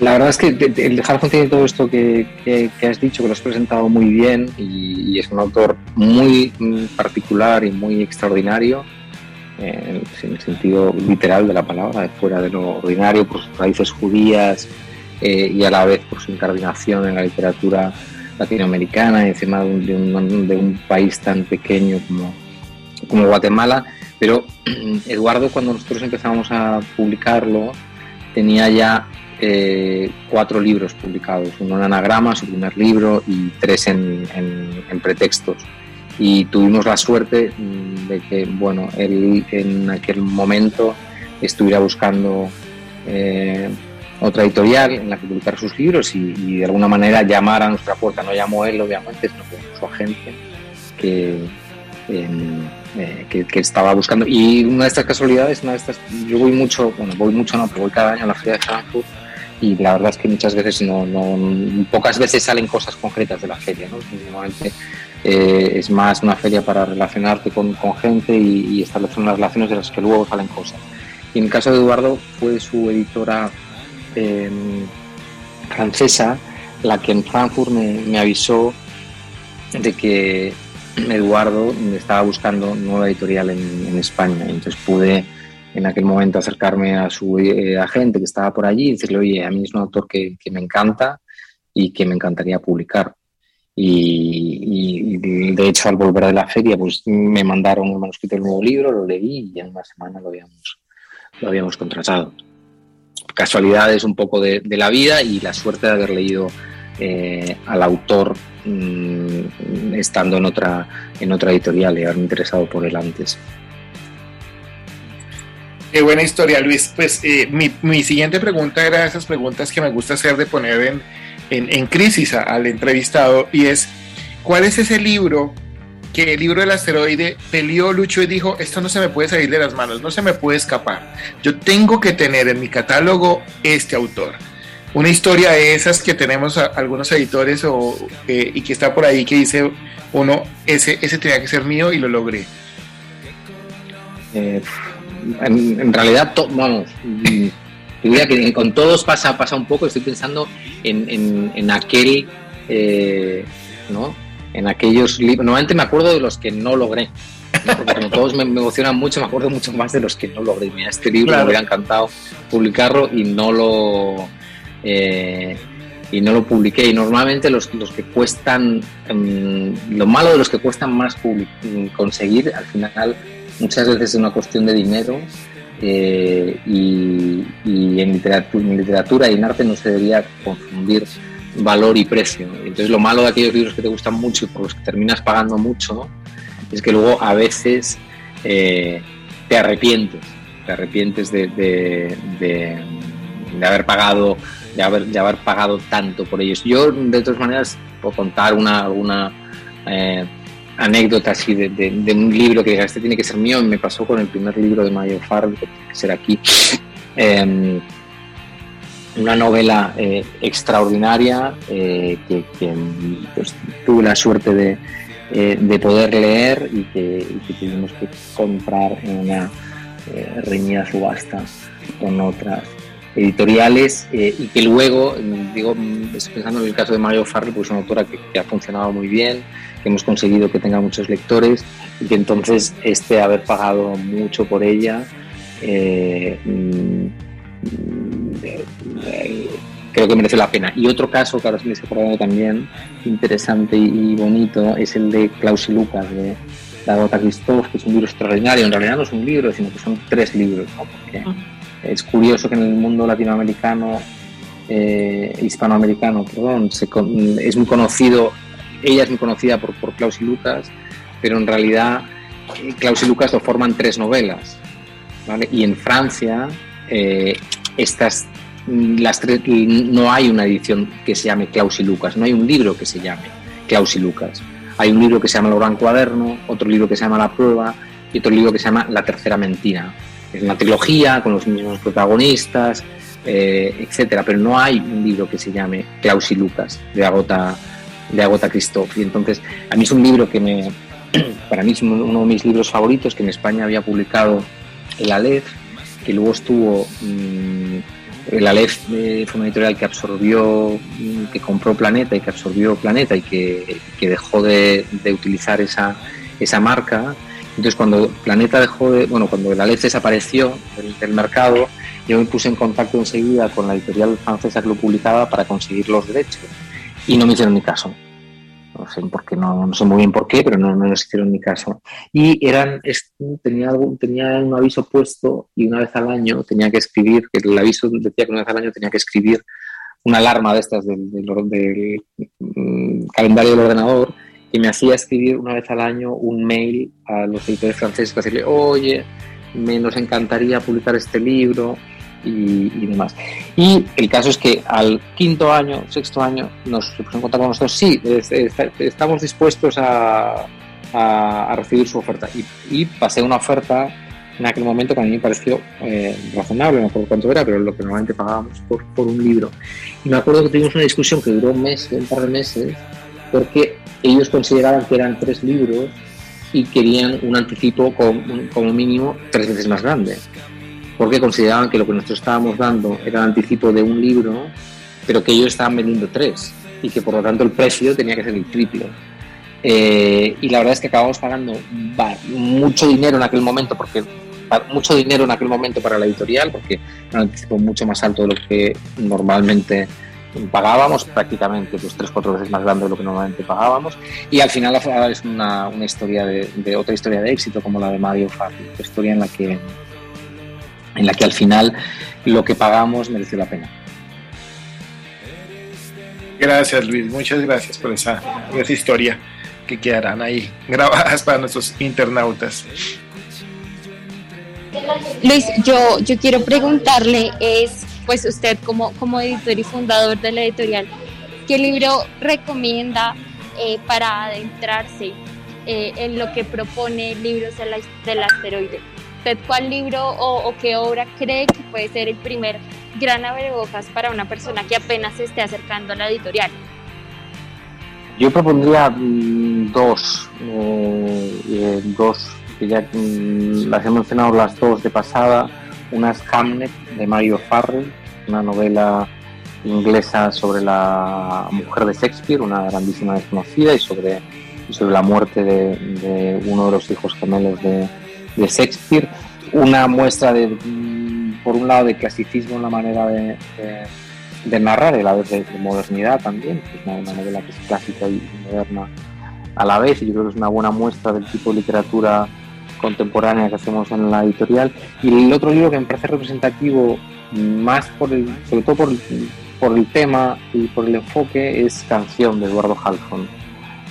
La verdad es que el Halpin tiene todo esto que, has dicho, que lo has presentado muy bien y es un autor muy particular y muy extraordinario en, el sentido literal de la palabra, fuera de lo ordinario, por sus raíces judías eh, y a la vez por su incardinación en la literatura latinoamericana, encima de un, de un, país tan pequeño como, como Guatemala. Pero Eduardo, cuando nosotros empezamos a publicarlo, tenía ya eh, cuatro libros publicados, uno en anagrama, su primer libro, y tres en, en pretextos y tuvimos la suerte mm, de que bueno él en aquel momento estuviera buscando eh, otra editorial en la que publicar sus libros y, de alguna manera llamar a nuestra puerta no llamó él obviamente sino su agente em, eh, que, que, estaba buscando y una de estas casualidades una de estas yo voy mucho bueno voy mucho no pero voy cada año a la feria de Frankfurt y la verdad es que muchas veces no, no pocas veces salen cosas concretas de la feria ¿no? normalmente eh, es más una feria para relacionarte con, gente y, establecer unas relaciones de las que luego salen cosas. Y en el caso de Eduardo fue su editora em, francesa la que en Frankfurt me, avisó de que Eduardo estaba buscando nueva editorial en, España. Entonces pude en aquel momento acercarme a su eh, agente que estaba por allí y decirle, oye, a mí es un autor que me encanta y que me encantaría publicar. Y, de hecho al volver de la feria pues me mandaron el manuscrito del nuevo libro, lo leí y en una semana lo habíamos, lo habíamos contratado. Casualidades un poco de, la vida y la suerte de haber leído eh, al autor mm, estando en otra, en otra editorial y haberme interesado por él antes. Qué buena historia, Luis. Pues eh, mi, mi, siguiente pregunta era esas preguntas que me gusta hacer de poner en, en, crisis al entrevistado y es, ¿cuál es ese libro que el libro del asteroide peleó, luchó y dijo, esto no se me puede salir de las manos, no se me puede escapar. Yo tengo que tener en mi catálogo este autor. Una historia de esas que tenemos algunos editores o, eh, y que está por ahí que dice uno, ese, ese tenía que ser mío y lo logré. Eh, en, realidad, vamos, diría que con todos pasa, pasa un poco, estoy pensando en, en, aquel, eh, ¿no? En aquellos libros, normalmente me acuerdo de los que no logré. porque como todos me, emocionan mucho, me acuerdo mucho más de los que no lo abrí. Mira, este libro me hubiera encantado publicarlo y no lo eh, y no lo publiqué. Y normalmente los, los que cuestan, mm, lo malo de los que cuestan más conseguir, al final muchas veces es una cuestión de dinero eh, y, en, literatura, y en arte no se debería confundir valor y precio. Entonces lo malo de aquellos libros que te gustan mucho y por los que terminas pagando mucho es que luego a veces eh, te arrepientes, te arrepientes de, de, haber pagado de haber, de haber pagado tanto por ellos. Yo de todas maneras puedo contar una alguna eh, anécdota así de, de, un libro que este tiene que ser mío, me pasó con el primer libro de Mario Farr, que tiene que ser aquí. Em, una novela eh, extraordinaria eh, que, pues, tuve la suerte de, eh, de poder leer y que, tuvimos que comprar en una reñida subasta con otras editoriales y que luego, digo, pensando en el caso de Mario Farrell, pues es una autora que, ha funcionado muy bien, que hemos conseguido que tenga muchos lectores y que entonces este haber pagado mucho por ella mm, creo que merece la pena. Y otro caso que ahora se me está acordando también, interesante y bonito, es el de Klaus y Lucas, de la Gota Christoph, que es un libro extraordinario. En realidad no es un libro, sino que son tres libros. Es curioso que en el mundo latinoamericano, eh, hispanoamericano, perdón, es muy conocido, ella es muy conocida por, Klaus y Lucas, pero en realidad eh, Klaus y Lucas lo forman tres novelas. Y en Francia, eh, estas las tres, no hay una edición que se llame Klaus y Lucas, no hay un libro que se llame Klaus y Lucas. Hay un libro que se llama El Gran Cuaderno, otro libro que se llama La Prueba y otro libro que se llama La Tercera Mentira. Es una trilogía con los mismos protagonistas, eh, etcétera, pero no hay un libro que se llame Klaus y Lucas de Agota, de Agota Christoph. Y entonces, a mí es un libro que me, para mí es uno de mis libros favoritos que en España había publicado el Aleph que luego estuvo mm, el Aleph fue una editorial que absorbió, mm, que compró Planeta y que absorbió Planeta y que, dejó de, utilizar esa, esa marca. Entonces cuando Planeta dejó de, bueno, cuando el Aleph desapareció del, mercado, yo me puse en contacto enseguida con la editorial francesa que lo publicaba para conseguir los derechos y no me hicieron ni caso no sé por qué, no, sé muy bien por qué, pero no, no les hicieron ni caso. Y eran, tenía, algún, tenía un aviso puesto y una vez al año tenía que escribir, que el aviso decía que una vez al año tenía que escribir una alarma de estas del, del, mm, calendario del ordenador y me hacía escribir una vez al año un mail a los editores franceses para decirle, oye, me nos encantaría publicar este libro, y, demás. Y el caso es que al quinto año, sexto año, nos puso en nosotros, sí, estamos dispuestos a, a, recibir su oferta. Y, pasé una oferta en aquel momento que a mí me pareció eh, razonable, no acuerdo cuánto era, pero lo que normalmente pagábamos por, por un libro. Y me acuerdo que tuvimos una discusión que duró un mes, un par de meses, porque ellos consideraban que eran tres libros y querían un anticipo como mínimo tres veces más grande porque consideraban que lo que nosotros estábamos dando era el anticipo de un libro, pero que ellos estaban vendiendo tres y que por lo tanto el precio tenía que ser el triple. Eh, y la verdad es que acabamos pagando mucho dinero en aquel momento, porque mucho dinero en aquel momento para la editorial, porque era un anticipo mucho más alto de lo que normalmente pagábamos, prácticamente pues tres cuatro veces más grande de lo que normalmente pagábamos. Y al final es una, una historia de, otra historia de éxito como la de Mario Farley, una historia en la que en la que al final lo que pagamos mereció la pena. Gracias Luis, muchas gracias por esa, esa historia que quedarán ahí grabadas para nuestros internautas. Luis, yo, yo quiero preguntarle, es pues usted como, como editor y fundador de la editorial, ¿qué libro recomienda eh, para adentrarse eh, en lo que propone Libros del Asteroide? ¿Usted cuál libro o, qué obra cree que puede ser el primer gran abrebocas para una persona que apenas se esté acercando a la editorial? Yo propondría mm, dos, eh, eh, dos que ya mm, las he mencionado las dos de pasada. Una es Hamlet de Mario Farrell, una novela inglesa sobre la mujer de Shakespeare, una grandísima desconocida, y sobre sobre la muerte de, uno de los hijos gemelos de, Shakespeare. Una muestra de, por un lado, de clasicismo en la manera de, narrar y a la vez de, modernidad también. Es una, novela que es clásica y moderna a la vez y yo creo que es una buena muestra del tipo de literatura contemporánea que hacemos en la editorial. Y el otro libro que me parece representativo más por el, sobre todo por el, por el tema y por el enfoque es Canción de Eduardo Halfon,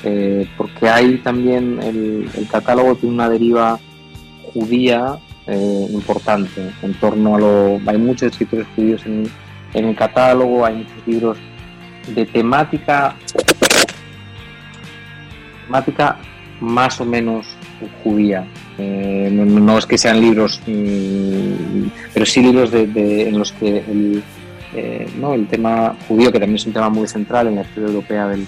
eh, porque hay también el, catálogo tiene una deriva judía eh, importante en torno a lo... Hay muchos escritores judíos en, en el catálogo, hay muchos libros de temática temática más o menos judía. Eh, no, es que sean libros, mm, pero sí libros de, en los que el, eh, ¿no? el tema judío, que también es un tema muy central en la historia europea del,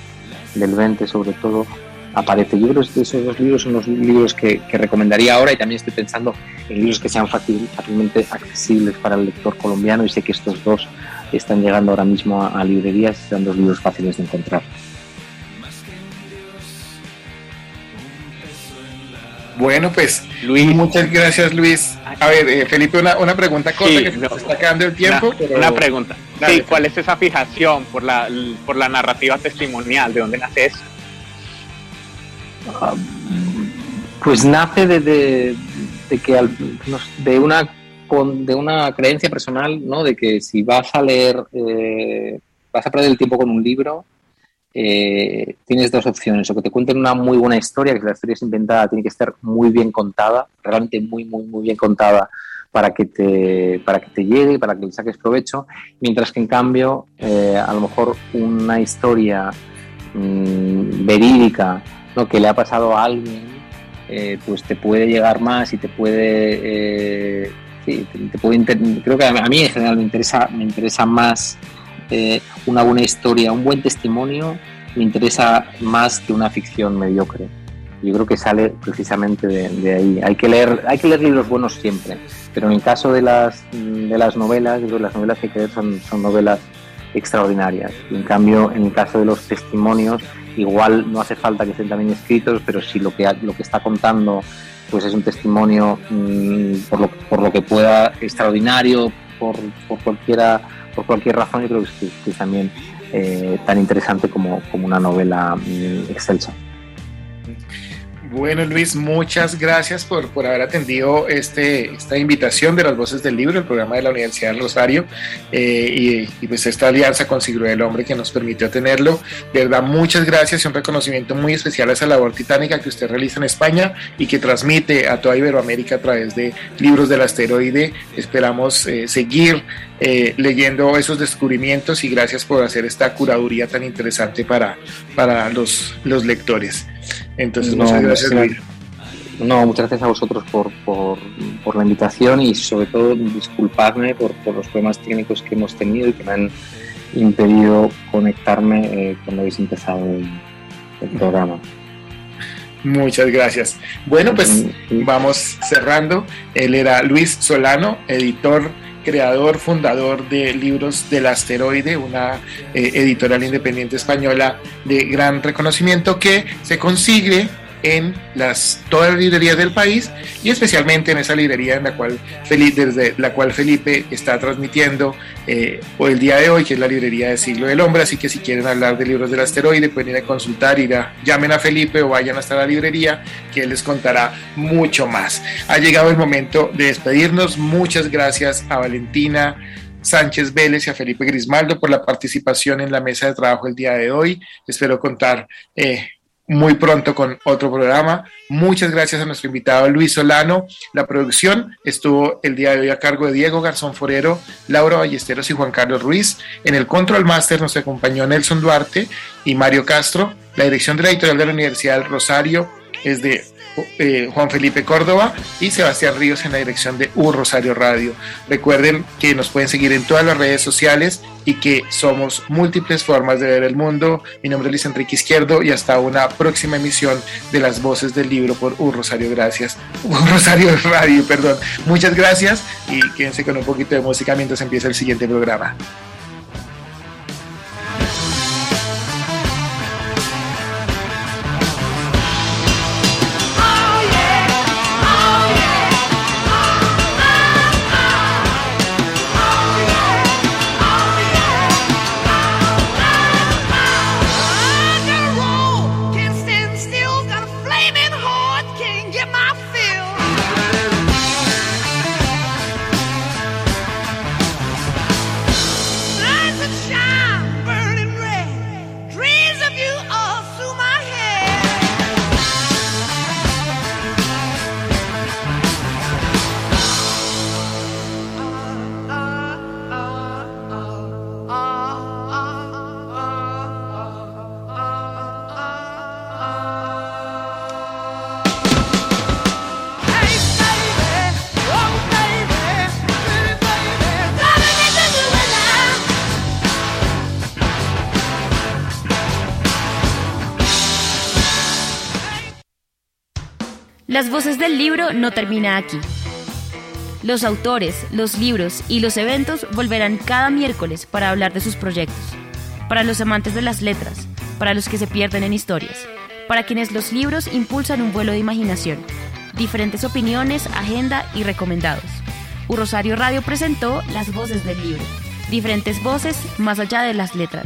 del 20 sobre todo, aparece. Yo creo que esos dos libros son los libros que, recomendaría ahora y también estoy pensando en libros que sean fácilmente accesibles para el lector colombiano y sé que estos dos están llegando ahora mismo a, a librerías y son dos libros fáciles de encontrar. Bueno, pues Luis. muchas gracias Luis. A ver, eh, Felipe, una, una, pregunta corta que se está quedando el tiempo. Una, pregunta. sí, ¿Cuál es esa fijación por la, por la narrativa testimonial? ¿De dónde nace eso? Ah, pues nace de, de, que de una de una creencia personal, ¿no? De que si vas a leer, eh, vas a perder el tiempo con un libro, eh, tienes dos opciones, o que te cuenten una muy buena historia, que la historia es inventada, tiene que estar muy bien contada, realmente muy, muy, muy bien contada para que te, para que te llegue, para que le saques provecho, mientras que en cambio, eh, a lo mejor una historia mm, verídica ¿no? que le ha pasado a alguien, eh, pues te puede llegar más y te puede... Sí, te, puede creo que a mí en general me interesa, me interesa más una buena historia, un buen testimonio, me interesa más que una ficción mediocre. Yo creo que sale precisamente de, ahí. Hay que, leer, hay que leer libros buenos siempre, pero en el caso de las, de las novelas, yo las novelas que hay que leer son, novelas extraordinarias. en cambio, en el caso de los testimonios, igual no hace falta que estén también escritos, pero si lo que, lo que está contando pues es un testimonio mm, por, lo, por lo que pueda extraordinario, por, por cualquiera por cualquier razón, yo creo que es, también eh, tan interesante como, como una novela mm, excelsa. Bueno, Luis, muchas gracias por, por haber atendido este, esta invitación de las voces del libro, el programa de la Universidad del Rosario, eh, y, pues esta alianza con Siglo del Hombre que nos permitió tenerlo. De verdad, muchas gracias y un reconocimiento muy especial a esa labor titánica que usted realiza en España y que transmite a toda Iberoamérica a través de libros del asteroide. Esperamos eh, seguir eh, leyendo esos descubrimientos y gracias por hacer esta curaduría tan interesante para, para los, los lectores. Entonces, muchas gracias, No, muchas gracias a vosotros por, por, por la invitación y sobre todo disculparme por, por, los problemas técnicos que hemos tenido y que me han impedido conectarme eh, cuando habéis empezado el, el programa. Muchas gracias. Bueno, pues vamos cerrando. Él era Luis Solano, editor creador, fundador de Libros del Asteroide, una eh, editorial independiente española de gran reconocimiento que se consigue en todas las librerías del país y especialmente en esa librería en la cual Felipe, desde la cual Felipe está transmitiendo eh, el día de hoy, que es la librería de Siglo del Hombre. Así que si quieren hablar de libros del asteroide, pueden ir a consultar, ir a, llamen a Felipe o vayan hasta la librería, que él les contará mucho más. Ha llegado el momento de despedirnos. Muchas gracias a Valentina. Sánchez Vélez y a Felipe Grismaldo por la participación en la mesa de trabajo el día de hoy. Espero contar eh, muy pronto con otro programa. Muchas gracias a nuestro invitado Luis Solano. La producción estuvo el día de hoy a cargo de Diego Garzón Forero, Laura Ballesteros y Juan Carlos Ruiz. En el Control Master nos acompañó Nelson Duarte y Mario Castro. La dirección de la editorial de la Universidad del Rosario es de eh, Juan Felipe Córdoba y Sebastián Ríos en la dirección de U Rosario Radio. Recuerden que nos pueden seguir en todas las redes sociales y que somos múltiples formas de ver el mundo. Mi nombre es Luis Enrique Izquierdo y hasta una próxima emisión de las voces del libro por U Rosario. Gracias. U Rosario Radio, perdón. Muchas gracias y quédense con un poquito de música mientras empieza el siguiente programa. Las voces del libro no termina aquí. Los autores, los libros y los eventos volverán cada miércoles para hablar de sus proyectos. Para los amantes de las letras, para los que se pierden en historias, para quienes los libros impulsan un vuelo de imaginación. Diferentes opiniones, agenda y recomendados. U Rosario Radio presentó Las voces del libro. Diferentes voces más allá de las letras.